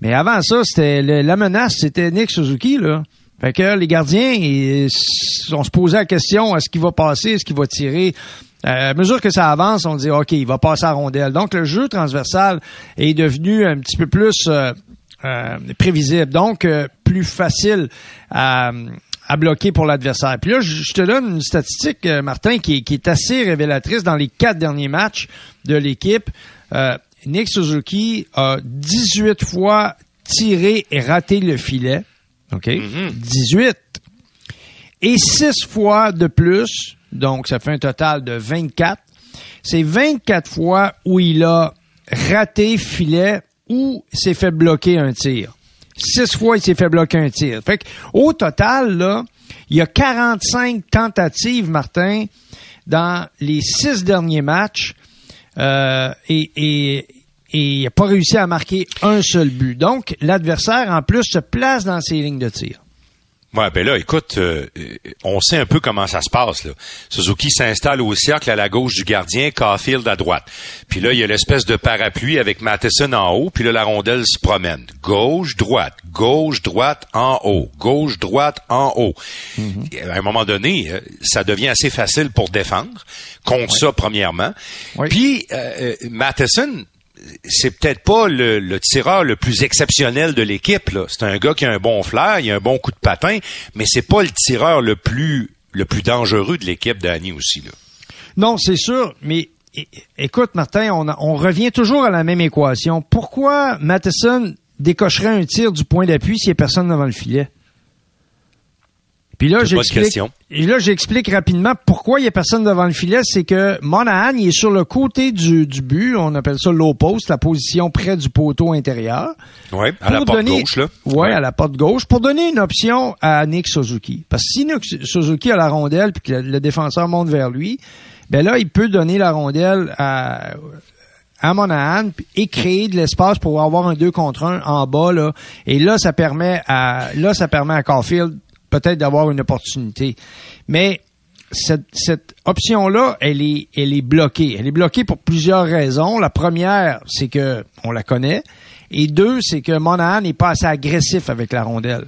D: Mais avant ça, c'était la menace, c'était Nick Suzuki là. Fait que les gardiens, on se posait la question est-ce qu'il va passer, est-ce qu'il va tirer? À mesure que ça avance, on dit OK, il va passer à rondelle. Donc le jeu transversal est devenu un petit peu plus euh, euh, prévisible, donc plus facile à, bloquer pour l'adversaire. Puis là, je te donne une statistique, Martin, qui, qui, est assez révélatrice dans les quatre derniers matchs de l'équipe. Nick Suzuki a 18 fois tiré et raté le filet. OK? 18. Mm-hmm. Et 6 fois de plus donc, ça fait un total de 24. C'est 24 fois où il a raté filet ou s'est fait bloquer un tir. Six fois, il s'est fait bloquer un tir. Fait au total, là, il y a 45 tentatives, Martin, dans les six derniers matchs. Euh, et, il n'a pas réussi à marquer un seul but. Donc, l'adversaire, en plus, se place dans ses lignes de tir.
C: Ouais, ben là, écoute, euh, on sait un peu comment ça se passe. Là. Suzuki s'installe au cercle à la gauche du gardien, Caulfield à droite. Puis là, il y a l'espèce de parapluie avec Matheson en haut, puis là, la rondelle se promène. Gauche, droite, gauche, droite, en haut, gauche, droite, en haut. Mm-hmm. À un moment donné, euh, ça devient assez facile pour défendre, contre ça, premièrement. Puis, euh, Matheson, c'est peut-être pas le, tireur le plus exceptionnel de l'équipe. C'est un gars qui a un bon flair, il a un bon coup de patin, mais c'est pas le tireur le plus le plus dangereux de l'équipe d'Annie aussi.
D: Non, c'est sûr, mais écoute, Martin, on, on revient toujours à la même équation. Pourquoi Matheson décocherait un tir du point d'appui s'il n'y a personne devant le filet? Puis là, j'explique. Et là, j'explique rapidement pourquoi il y a personne devant le filet. C'est que Monahan, il est sur le côté du, du but. On appelle ça low post, la position près du poteau intérieur.
C: Oui, à la porte gauche, là.
D: Ouais, à la porte gauche, pour donner une option à Nick Suzuki. Parce que si Nick Suzuki a la rondelle puis que le, défenseur monte vers lui, ben là, il peut donner la rondelle à, à Monahan et créer de l'espace pour avoir un 2 contre 1 en bas là et là ça permet à là ça permet à Caulfield peut-être d'avoir une opportunité. Mais cette, option-là, elle est, elle est bloquée. Elle est bloquée pour plusieurs raisons. La première, c'est que on la connaît. Et deux, c'est que Monahan n'est pas assez agressif avec la rondelle.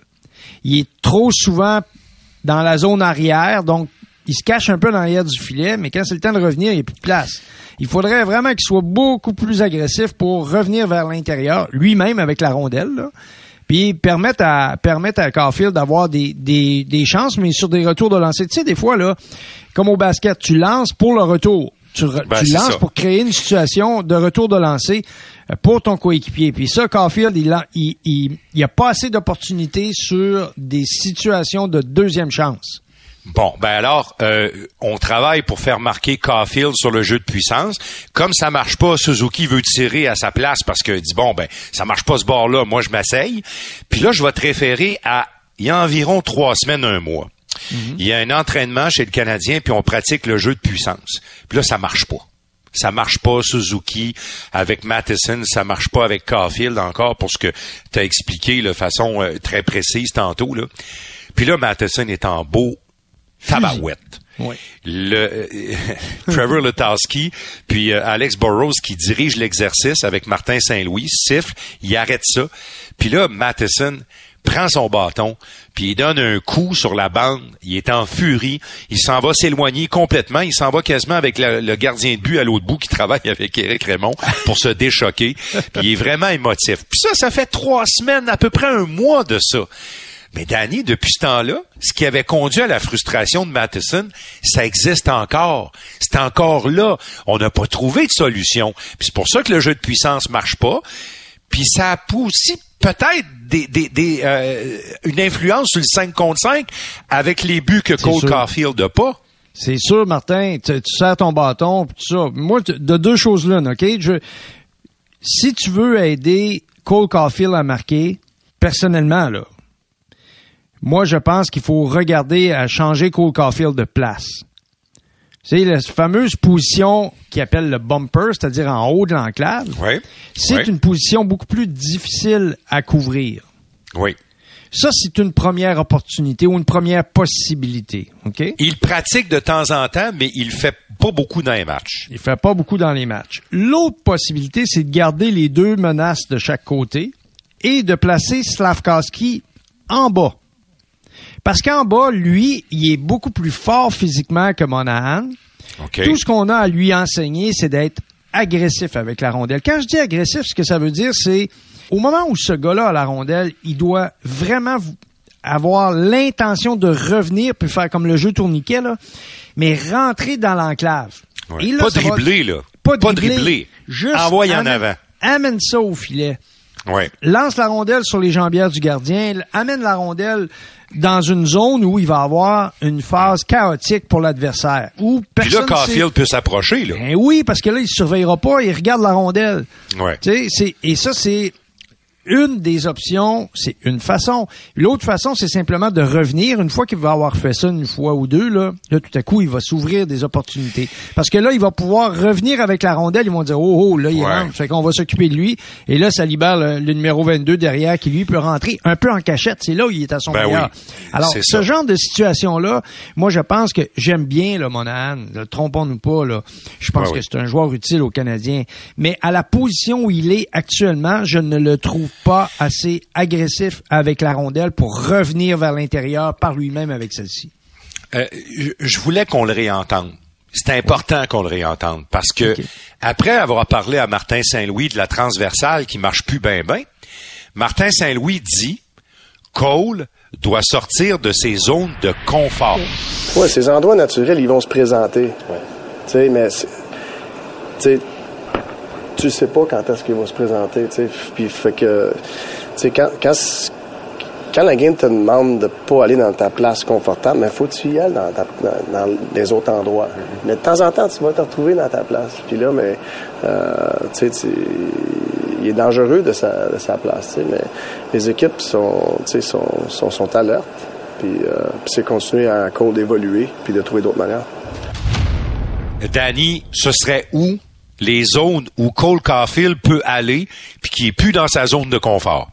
D: Il est trop souvent dans la zone arrière, donc il se cache un peu dans l'arrière du filet, mais quand c'est le temps de revenir, il n'y a plus de place. Il faudrait vraiment qu'il soit beaucoup plus agressif pour revenir vers l'intérieur, lui-même avec la rondelle, puis permettre à permettre à Caulfield d'avoir des, des, des chances, mais sur des retours de lancer. Tu sais, des fois, là, comme au basket, tu lances pour le retour. Tu,
C: Ben,
D: tu lances
C: ça.
D: pour créer une situation de retour de lancer euh, pour ton coéquipier. Puis ça, Caulfield, il il, il, il a pas assez d'opportunités sur des situations de deuxième chance.
C: Bon, ben alors, euh, on travaille pour faire marquer Caulfield sur le jeu de puissance. Comme ça marche pas, Suzuki veut tirer à sa place parce que dit bon ben ça marche pas ce bord-là, moi je m'essaye. Puis là, je vais te référer à il y a environ trois semaines, un mois. Il y a un entraînement chez le Canadien, puis on pratique le jeu de puissance. Puis là, ça marche pas. Ça marche pas Suzuki avec Matheson, ça marche pas avec Caulfield encore pour ce que tu as expliqué de façon euh, très précise tantôt là. Puis là Matheson est en beau tabarouette.
D: Oui.
C: Le euh, Trevor Letowski puis euh, Alex Burrows qui dirige l'exercice avec Martin Saint-Louis siffle, il arrête ça. Puis là Matheson prend son bâton, puis il donne un coup sur la bande, il est en furie, il s'en va s'éloigner complètement, il s'en va quasiment avec la- le gardien de but à l'autre bout qui travaille avec Éric Raymond pour se déchoquer, puis il est vraiment émotif. Puis ça, ça fait trois semaines, à peu près un mois de ça. Mais Danny, depuis ce temps-là, ce qui avait conduit à la frustration de Matheson, ça existe encore. C'est encore là. On n'a pas trouvé de solution. Puis c'est pour ça que le jeu de puissance marche pas. Puis ça a aussi peut-être des, des, des, euh, une influence sur le 5 contre 5 avec les buts que Cole
D: sûr.
C: Caulfield n'a pas.
D: C'est sûr, Martin, tu, tu serres ton bâton, pis tout ça. Moi, de deux choses là, OK? Je, si tu veux aider Cole Caulfield à marquer, personnellement, là, moi, je pense qu'il faut regarder à changer Cole Caulfield de place. C'est la fameuse position qui appelle le bumper, c'est-à-dire en haut de l'enclave.
C: Oui.
D: C'est
C: Oui.
D: une position beaucoup plus difficile à couvrir.
C: Oui.
D: Ça, c'est une première opportunité ou une première possibilité. OK?
C: Il pratique de temps en temps, mais il fait pas beaucoup dans les matchs.
D: Il fait pas beaucoup dans les matchs. L'autre possibilité, c'est de garder les deux menaces de chaque côté et de placer Slavkowski en bas. Parce qu'en bas, lui, il est beaucoup plus fort physiquement que Monahan.
C: OK.
D: Tout ce qu'on a à lui enseigner, c'est d'être agressif avec la rondelle. Quand je dis agressif, ce que ça veut dire, c'est au moment où ce gars-là a la rondelle, il doit vraiment avoir l'intention de revenir puis faire comme le jeu tourniquet, là, mais rentrer dans l'enclave.
C: Ouais. Pas
D: va-
C: dribbler, là.
D: Pas,
C: Pas
D: dribbler.
C: dribbler.
D: Juste
C: Envoie en avant.
D: Amène ça au filet.
C: Oui.
D: Lance la rondelle sur les jambières du gardien. Amène la rondelle dans une zone où il va avoir une phase chaotique pour l'adversaire. Où
C: Puis là,
D: personne
C: Caulfield peut s'approcher, là.
D: Ben oui, parce que là, il surveillera pas, il regarde la rondelle.
C: Ouais.
D: Tu sais, c'est et ça c'est une des options, c'est une façon. L'autre façon, c'est simplement de revenir une fois qu'il va avoir fait ça une fois ou deux là, là tout à coup, il va s'ouvrir des opportunités parce que là, il va pouvoir revenir avec la rondelle, ils vont dire oh oh, là il
C: Ouais.
D: rentre, fait qu'on va s'occuper de lui et là ça libère le, le numéro 22 derrière qui lui peut rentrer un peu en cachette, c'est là où il est à son
C: Ben
D: meilleur.
C: oui.
D: Alors ce
C: ça.
D: genre de situation là, moi je pense que j'aime bien le Monahan, trompons-nous pas là. Je pense
C: Ben
D: que
C: oui.
D: c'est un joueur utile aux Canadiens. Mais à la position où il est actuellement, je ne le trouve pas assez agressif avec la rondelle pour revenir vers l'intérieur par lui-même avec celle-ci.
C: Euh, je, voulais qu'on le réentende. C'est important qu'on le réentende parce que après avoir parlé à Martin Saint-Louis de la transversale qui marche plus bien bien, Martin Saint-Louis dit Cole doit sortir de ses zones de confort.
E: Oui, ces endroits naturels, ils vont se présenter. Tu sais, mais tu sais, tu sais pas quand est-ce qu'ils vont se présenter. tu sais. Puis fait que, tu sais, quand, quand, quand la game te demande de pas aller dans ta place confortable, mais faut que tu y ailles dans, ta- dans, dans les autres endroits. Mais de temps en temps, tu vas te retrouver dans ta place. Puis là, mais, euh, tu sais, tu- il est dangereux de sa, de sa place. tu sais, Mais les équipes sont, tu sais, sont, sont, sont alertes. Puis, euh, puis c'est continuer à code d'évoluer puis de trouver d'autres manières.
C: Danny, ce serait où les zones où Cole Caulfield peut aller puis qui est plus dans sa zone de confort?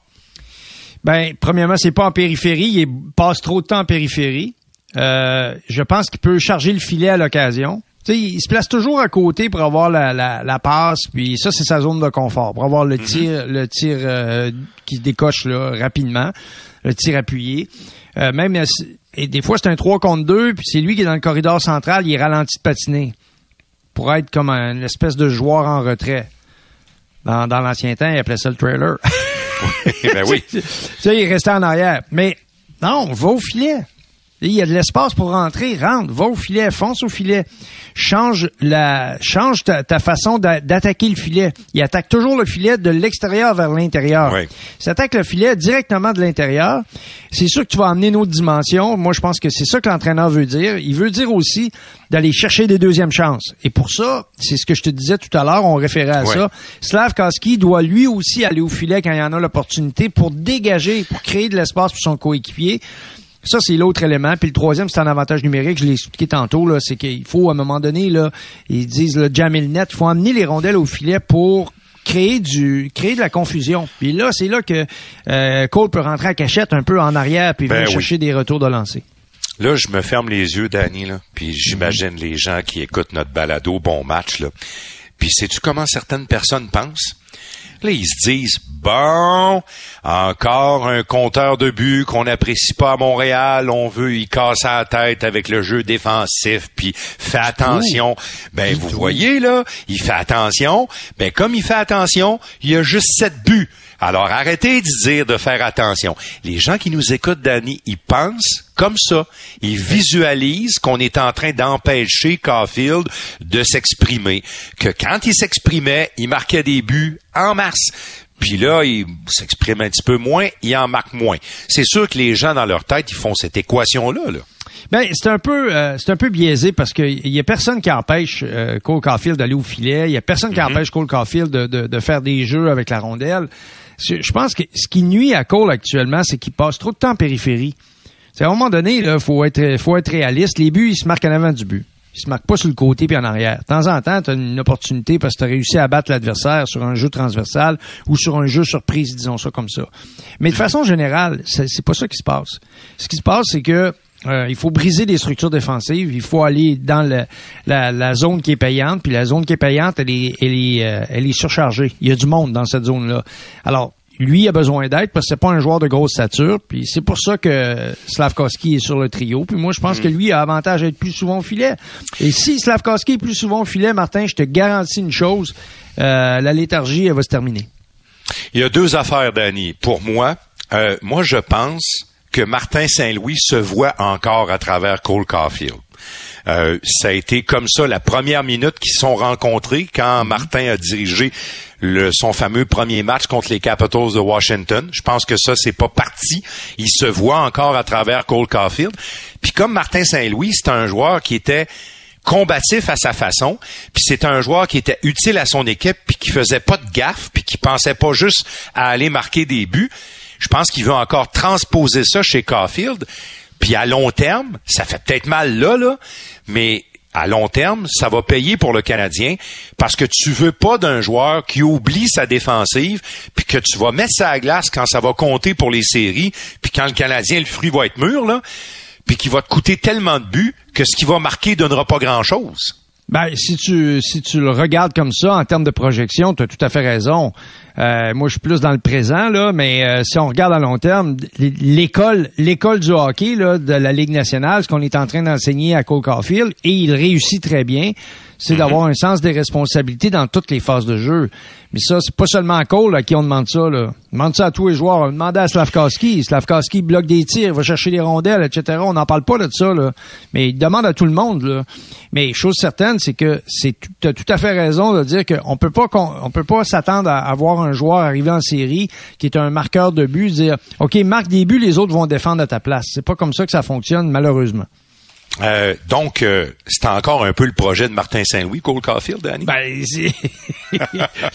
D: Ben, premièrement, c'est pas en périphérie. Il passe trop de temps en périphérie. Euh, je pense qu'il peut charger le filet à l'occasion. sais, il se place toujours à côté pour avoir la, la, la passe, puis ça, c'est sa zone de confort, pour avoir le
C: Mhm.
D: tir, le tir euh, qui se décoche là, rapidement, le tir appuyé. Euh, même et des fois, c'est un 3 contre 2, puis c'est lui qui est dans le corridor central, il est ralenti de patiner pour être comme un- une espèce de joueur en retrait. Dans, dans l'ancien temps, il appelait ça le trailer.
C: ben oui.
D: tu sais, il restait en arrière. Mais non, va au filet. Il y a de l'espace pour rentrer, rentre, va au filet, fonce au filet. Change la, change ta, ta façon d'a- d'attaquer le filet. Il attaque toujours le filet de l'extérieur vers l'intérieur.
C: Oui.
D: Il attaque le filet directement de l'intérieur. C'est sûr que tu vas amener une autre dimension. Moi, je pense que c'est ça que l'entraîneur veut dire. Il veut dire aussi d'aller chercher des deuxièmes chances. Et pour ça, c'est ce que je te disais tout à l'heure, on référait à
C: Ouais.
D: ça. Slav Koski doit lui aussi aller au filet quand il en a l'opportunité pour dégager, pour créer de l'espace pour son coéquipier. Ça, c'est l'autre élément. Puis le troisième, c'est un avantage numérique. Je l'ai expliqué tantôt, là, c'est qu'il faut, à un moment donné, là, ils disent le jammer le net, il faut amener les rondelles au filet pour créer du créer de la confusion. Puis là, c'est là que euh, Cole peut rentrer à cachette un peu en arrière puis
C: Ben
D: venir
C: oui.
D: chercher des retours de lancer.
C: Là, je me ferme les yeux, Danny, là, puis j'imagine les gens qui écoutent notre balado Bon Match, là. Puis sais-tu comment certaines personnes pensent? Là, ils se disent, bon, encore un compteur de but qu'on n'apprécie pas à Montréal, on veut y casser la tête avec le jeu défensif, puis fait attention. Ben, vous voyez, là, il fait attention. Ben, comme il fait attention, il y a juste sept buts. Alors, arrêtez de dire de faire attention. Les gens qui nous écoutent, Danny, ils pensent comme ça. Ils visualisent qu'on est en train d'empêcher Caulfield de s'exprimer. Que quand il s'exprimait, il marquait des buts en masse. Puis là, il s'exprime un petit peu moins, il en marque moins. C'est sûr que les gens dans leur tête, ils font cette équation-là. Là.
D: Ben, c'est un peu euh, c'est un peu biaisé parce que il y a personne qui empêche euh, Cole Caulfield d'aller au filet, il y a personne qui empêche Cole Caulfield de, de, de faire des jeux avec la rondelle. Je pense que ce qui nuit à Cole actuellement, c'est qu'il passe trop de temps en périphérie. C'est à un moment donné, il faut être réaliste. Les buts, ils se marquent en avant du but. Ils se marquent pas sur le côté puis en arrière. De temps en temps, tu as une opportunité parce que tu as réussi à battre l'adversaire sur un jeu transversal ou sur un jeu surprise, disons ça comme ça. Mais de façon générale, c'est pas ça qui se passe. Ce qui se passe, c'est que euh, il faut briser des structures défensives. Il faut aller dans le- la, la zone qui est payante. Puis la zone qui est payante, elle est, elle est, euh, elle est surchargée. Il y a du monde dans cette zone-là. Alors, lui a besoin d'aide parce que c'est pas un joueur de grosse stature. Puis c'est pour ça que Slavkovski est sur le trio. Puis moi, je pense que lui a avantage à être plus souvent au filet. Et si Slavkovski est plus souvent au filet, Martin, je te garantis une chose, euh, la léthargie, elle va se terminer.
C: Il y a deux affaires, Danny. Pour moi, moi, je pense que Martin Saint-Louis se voit encore à travers Cole Caulfield. Euh, ça a été comme ça la première minute qu'ils se sont rencontrés quand Martin a dirigé le, son fameux premier match contre les Capitals de Washington. Je pense que ça, c'est pas parti. Il se voit encore à travers Cole Caulfield. Puis comme Martin Saint-Louis, c'est un joueur qui était combatif à sa façon, puis c'est un joueur qui était utile à son équipe, puis qui faisait pas de gaffe, puis qui pensait pas juste à aller marquer des buts. Je pense qu'il veut encore transposer ça chez Caulfield. Puis à long terme, ça fait peut-être mal là, là, mais à long terme, ça va payer pour le Canadien parce que tu veux pas d'un joueur qui oublie sa défensive, puis que tu vas mettre ça à glace quand ça va compter pour les séries, puis quand le Canadien, le fruit va être mûr, là, puis qui va te coûter tellement de buts que ce qui va marquer donnera pas grand-chose.
D: Ben, si tu si tu le regardes comme ça en termes de projection, tu as tout à fait raison. Euh, moi, je suis plus dans le présent là, mais euh, si on regarde à long terme, l'école l'école du hockey là, de la Ligue nationale, ce qu'on est en train d'enseigner à Cole Caulfield, et il réussit très bien, c'est d'avoir un sens des responsabilités dans toutes les phases de jeu. Mais ça, c'est pas seulement à Cole à qui on demande ça. Là. On demande ça à tous les joueurs. On demande à Slavkowski. Slavkowski bloque des tirs, va chercher les rondelles, etc. On n'en parle pas de ça. Là. Mais il demande à tout le monde. Là. Mais chose certaine, c'est que c'est tu as tout à fait raison de dire qu'on peut pas on peut pas s'attendre à avoir un joueur arrivé en série qui est un marqueur de but, dire OK, marque des buts, les autres vont défendre à ta place. C'est pas comme ça que ça fonctionne, malheureusement.
C: Euh, donc, euh, c'est encore un peu le projet de Martin Saint-Louis, Cole Caulfield, Danny?
D: Ben,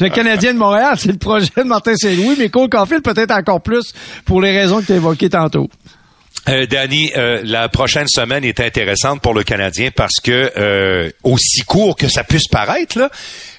D: le Canadien de Montréal, c'est le projet de Martin Saint-Louis, mais Cole Caulfield peut-être encore plus pour les raisons que tu as évoquées tantôt.
C: Euh, Danny, euh, la prochaine semaine est intéressante pour le Canadien parce que euh, aussi court que ça puisse paraître, là,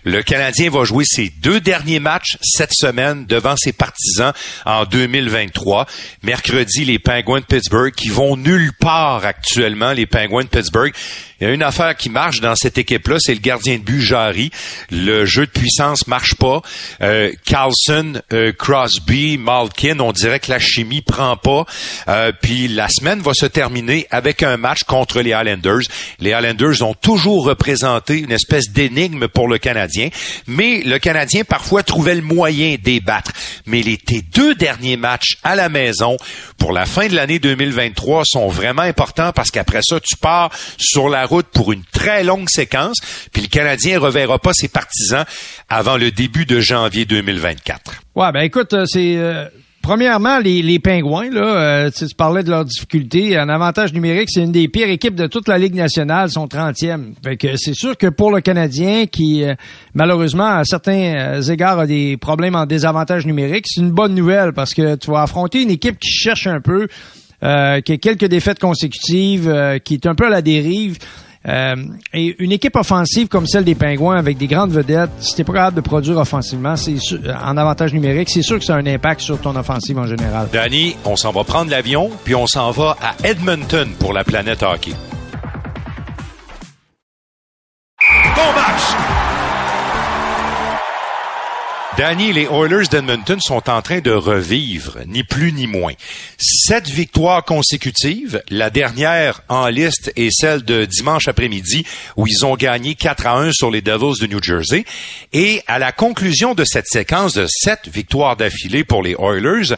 C: Le Canadien va jouer ses deux derniers matchs cette semaine devant ses partisans en 2023. Mercredi, les Penguins de Pittsburgh qui vont nulle part actuellement, les Penguins de Pittsburgh. Il y a une affaire qui marche dans cette équipe-là, c'est le gardien de but Jarry. Le jeu de puissance marche pas. Euh, Carlson, euh, Crosby, Malkin, on dirait que la chimie prend pas. Euh, puis la semaine va se terminer avec un match contre les Islanders. Les Islanders ont toujours représenté une espèce d'énigme pour le Canadien, mais le Canadien parfois trouvait le moyen d'ébattre. Mais les tes deux derniers matchs à la maison pour la fin de l'année 2023 sont vraiment importants parce qu'après ça, tu pars sur la route pour une très longue séquence, puis le Canadien reverra pas ses partisans avant le début de janvier 2024.
D: Ouais, ben écoute, euh, c'est euh, premièrement les, les pingouins là, euh, tu parlais de leurs difficultés, un avantage numérique, c'est une des pires équipes de toute la Ligue nationale, son 30e. Fait que c'est sûr que pour le Canadien qui malheureusement à certains égards a des problèmes en désavantage numérique, c'est une bonne nouvelle parce que tu vas affronter une équipe qui cherche un peu euh, qui a quelques défaites consécutives, euh, qui est un peu à la dérive. Euh, et une équipe offensive comme celle des Pingouins avec des grandes vedettes, si t'es pas capable de produire offensivement, c'est en avantage numérique, c'est sûr que ça a un impact sur ton offensive en général.
C: Danny, on s'en va prendre l'avion, puis on s'en va à Edmonton pour la planète hockey. Bon match! Danny, les Oilers d'Edmonton sont en train de revivre, ni plus ni moins. Sept victoires consécutives. La dernière en liste est celle de dimanche après-midi, où ils ont gagné 4 à 1 sur les Devils de New Jersey. Et à la conclusion de cette séquence de sept victoires d'affilée pour les Oilers,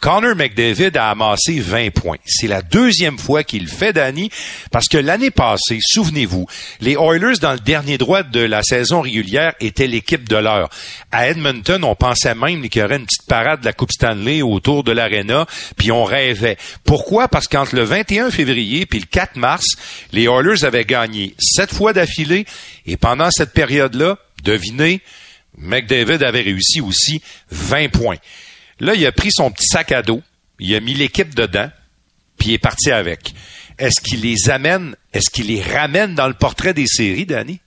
C: Connor McDavid a amassé 20 points. C'est la deuxième fois qu'il fait, Danny, parce que l'année passée, souvenez-vous, les Oilers, dans le dernier droit de la saison régulière, étaient l'équipe de l'heure. À Edmonton, on pensait même qu'il y aurait une petite parade de la Coupe Stanley autour de l'aréna, puis on rêvait. Pourquoi? Parce qu'entre le 21 février puis le 4 mars, les Oilers avaient gagné sept fois d'affilée, et pendant cette période-là, devinez, McDavid avait réussi aussi 20 points. Là, il a pris son petit sac à dos, il a mis l'équipe dedans, puis il est parti avec. Est-ce qu'il les amène, est-ce qu'il les ramène dans le portrait des séries, Danny?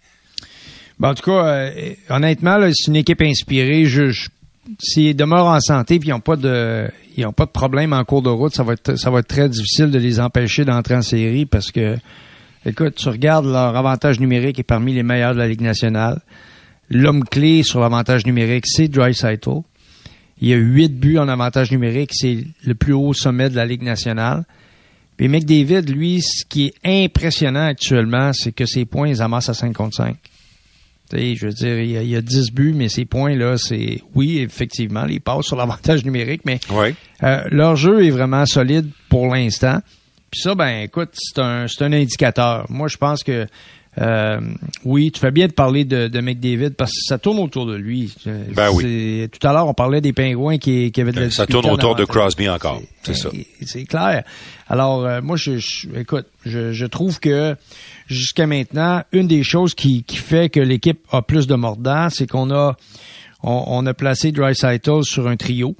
D: Ben, en tout cas, euh, honnêtement, c'est une équipe inspirée. Je, s'ils demeurent en santé puis ils n'ont pas de ils pas de problème en cours de route, ça va être ça va être très difficile de les empêcher d'entrer en série parce que écoute, tu regardes leur avantage numérique est parmi les meilleurs de la Ligue nationale. L'homme clé sur l'avantage numérique, c'est Dreisaitl. Il y a huit buts en avantage numérique. C'est le plus haut sommet de la Ligue nationale. Puis McDavid, lui, ce qui est impressionnant actuellement, c'est que ses points, ils amassent à 5 contre 5. je veux dire, il y, a, 10 buts, mais ces points-là, c'est... Oui, effectivement, ils passent sur l'avantage numérique, mais euh, leur jeu est vraiment solide pour l'instant. Puis ça, ben écoute, c'est un, c'est un indicateur. Moi, je pense que euh, oui, tu fais bien de parler de, de McDavid parce que ça tourne autour de lui.
C: Ben oui.
D: Tout à l'heure, on parlait des pingouins qui, qui avaient de la
C: Ça tourne autour de Crosby encore, c'est ça.
D: C'est clair. Alors, euh, moi, je, écoute, je, je trouve que jusqu'à maintenant, une des choses qui, qui fait que l'équipe a plus de mordant, c'est qu'on a on, on, a placé Dry sur un trio.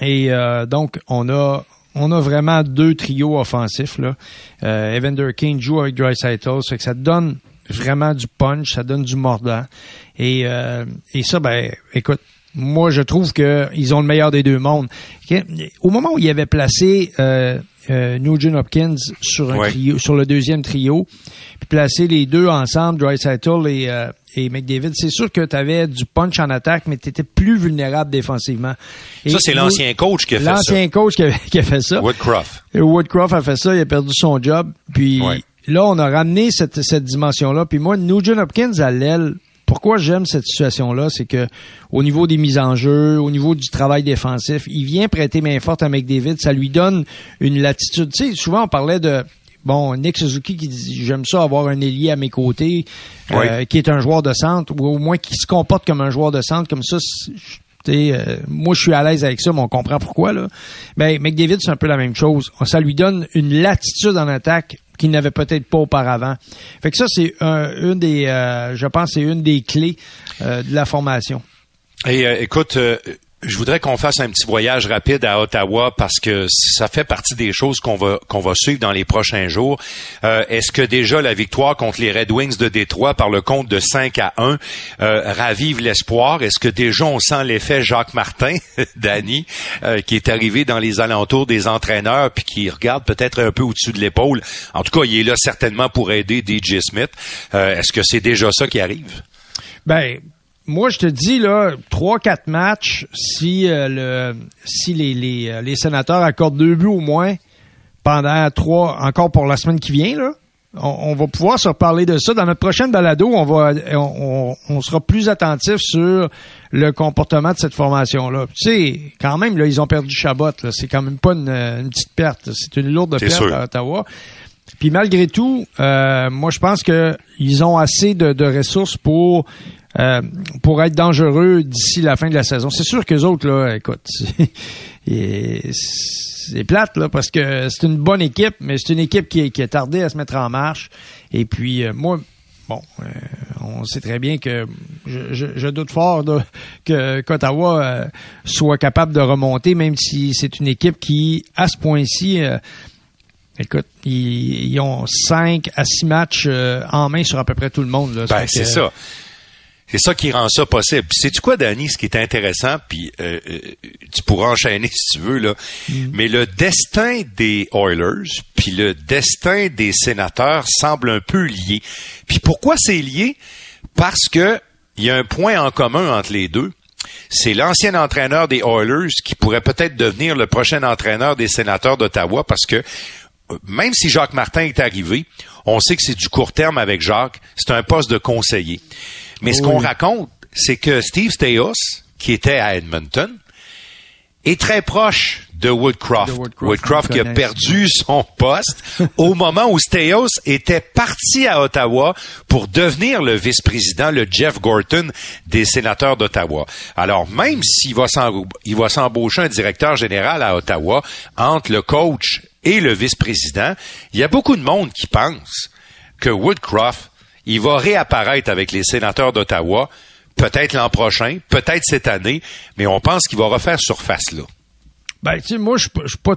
D: Et euh, donc, on a on a vraiment deux trios offensifs. Là. Euh, Evander King joue avec Dreisaitl, ça que ça donne vraiment du punch, ça donne du mordant. Et, euh, et ça, ben, écoute, moi je trouve que ils ont le meilleur des deux mondes. Au moment où il avait placé euh, euh, Nugent Hopkins sur un trio, sur le deuxième trio, puis placer les deux ensemble, Dreisaitl et euh, et McDavid, c'est sûr que tu avais du punch en attaque, mais tu étais plus vulnérable défensivement.
C: ça, c'est l'ancien coach qui a fait ça.
D: L'ancien coach qui a, fait ça.
C: Woodcroft.
D: Woodcroft a fait ça, il a perdu son job. Puis là, on a ramené cette, cette dimension-là. Puis moi, Nugent Hopkins à l'aile, pourquoi j'aime cette situation-là, c'est que au niveau des mises en jeu, au niveau du travail défensif, il vient prêter main forte à McDavid. Ça lui donne une latitude. Tu sais, souvent on parlait de bon, Nick Suzuki qui dit j'aime ça avoir un ailier à mes côtés, euh, qui est un joueur de centre, ou au moins qui se comporte comme un joueur de centre, comme ça. Euh, moi, je suis à l'aise avec ça, mais on comprend pourquoi. Là. Ben, McDavid, c'est un peu la même chose. Ça lui donne une latitude en attaque qu'il n'avait peut-être pas auparavant. Fait que ça, c'est une des, euh, je pense, c'est une des clés de la formation.
C: Et écoute, je voudrais qu'on fasse un petit voyage rapide à Ottawa parce que ça fait partie des choses qu'on va qu'on va suivre dans les prochains jours. Euh, est-ce que déjà la victoire contre les Red Wings de Détroit par le compte de 5 à 1 euh, ravive l'espoir? Est-ce que déjà on sent l'effet Jacques Martin, Danny, euh, qui est arrivé dans les alentours des entraîneurs puis qui regarde peut-être un peu au-dessus de l'épaule? En tout cas, il est là certainement pour aider DJ Smith. est-ce que c'est déjà ça qui arrive?
D: Ben, moi, je te dis, là, trois, quatre matchs, si, euh, le, si les, les, euh, les, sénateurs accordent deux buts au moins pendant trois, encore pour la semaine qui vient, là, on, va pouvoir se reparler de ça. Dans notre prochaine balado, on va on, on, sera plus attentif sur le comportement de cette formation-là. Tu sais, quand même, là, ils ont perdu Chabot. C'est quand même pas une, une petite perte. C'est une lourde perte à Ottawa. Puis malgré tout, euh, moi je pense que ils ont assez de, de ressources pour euh, pour être dangereux d'ici la fin de la saison. C'est sûr que les autres, là, écoute, c'est plate, là, parce que c'est une bonne équipe, mais c'est une équipe qui, qui, a tardé à se mettre en marche. Et puis, euh, moi, bon, euh, on sait très bien que je, je, je doute fort que qu'Ottawa soit capable de remonter, même si c'est une équipe qui, à ce point-ci, Écoute, ils, ils, ont cinq à six matchs en main sur à peu près tout le monde.
C: Ben, c'est ça. C'est ça qui rend ça possible. Puis sais-tu quoi, Danny, ce qui est intéressant, puis euh, euh, tu pourras enchaîner si tu veux, là, mm. mais le destin des Oilers, puis le destin des sénateurs semble un peu lié. Puis pourquoi c'est lié? Parce que il y a un point en commun entre les deux. C'est l'ancien entraîneur des Oilers qui pourrait peut-être devenir le prochain entraîneur des sénateurs d'Ottawa parce que même si Jacques Martin est arrivé, on sait que c'est du court terme avec Jacques, c'est un poste de conseiller. Mais ce qu'on raconte, c'est que Steve Steyos, qui était à Edmonton, est très proche de Woodcroft. Woodcroft, qui a perdu son poste au moment où Steyos était parti à Ottawa pour devenir le vice-président, le Jeff Gorton des sénateurs d'Ottawa. Alors, même s'il va s'embaucher un directeur général à Ottawa, entre le coach et le vice-président, il y a beaucoup de monde qui pense que Woodcroft il va réapparaître avec les sénateurs d'Ottawa, peut-être l'an prochain, peut-être cette année, mais on pense qu'il va refaire surface là.
D: Ben, tu sais, moi, je suis pas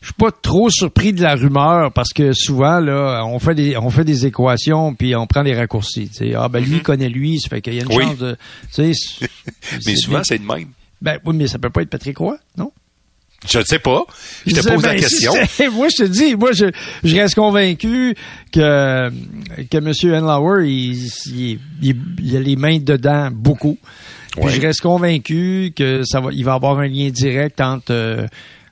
D: je suis pas trop surpris de la rumeur parce que souvent là on fait des on fait des équations puis on prend des raccourcis tu ah ben lui mm-hmm. connaît lui ça fait qu'il y a une chance de
C: mais souvent c'est de même
D: ben oui mais ça peut pas être Patrick Roy non?
C: Je ne sais pas. Je te pose la question.
D: moi, je te dis, moi, je, je reste convaincu que, que M. Henlauer, il, il, il, a les mains dedans beaucoup. Je reste convaincu que ça va, il va avoir un lien direct entre, euh,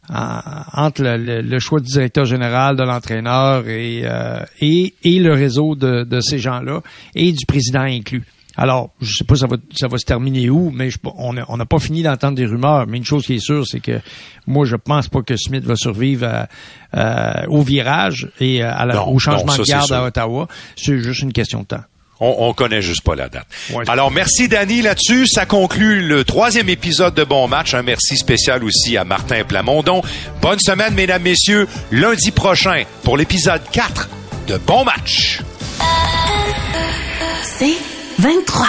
D: entre le, choix du directeur général, de l'entraîneur et, euh, et, et le réseau de, de ces gens-là et du président inclus. Alors, je sais pas ça va ça va se terminer où, mais on n'a pas fini d'entendre des rumeurs. Mais une chose qui est sûre, c'est que moi, je pense pas que Smith va survivre au virage et à au changement de garde à Ottawa. C'est juste une question de temps.
C: On, on connaît juste pas la date. Alors, merci Danny là-dessus. Ça conclut le troisième épisode de Bon Match. Un merci spécial aussi à Martin Plamondon. Bonne semaine, mesdames, messieurs. Lundi prochain pour l'épisode 4 de Bon Match.
H: C'est 23.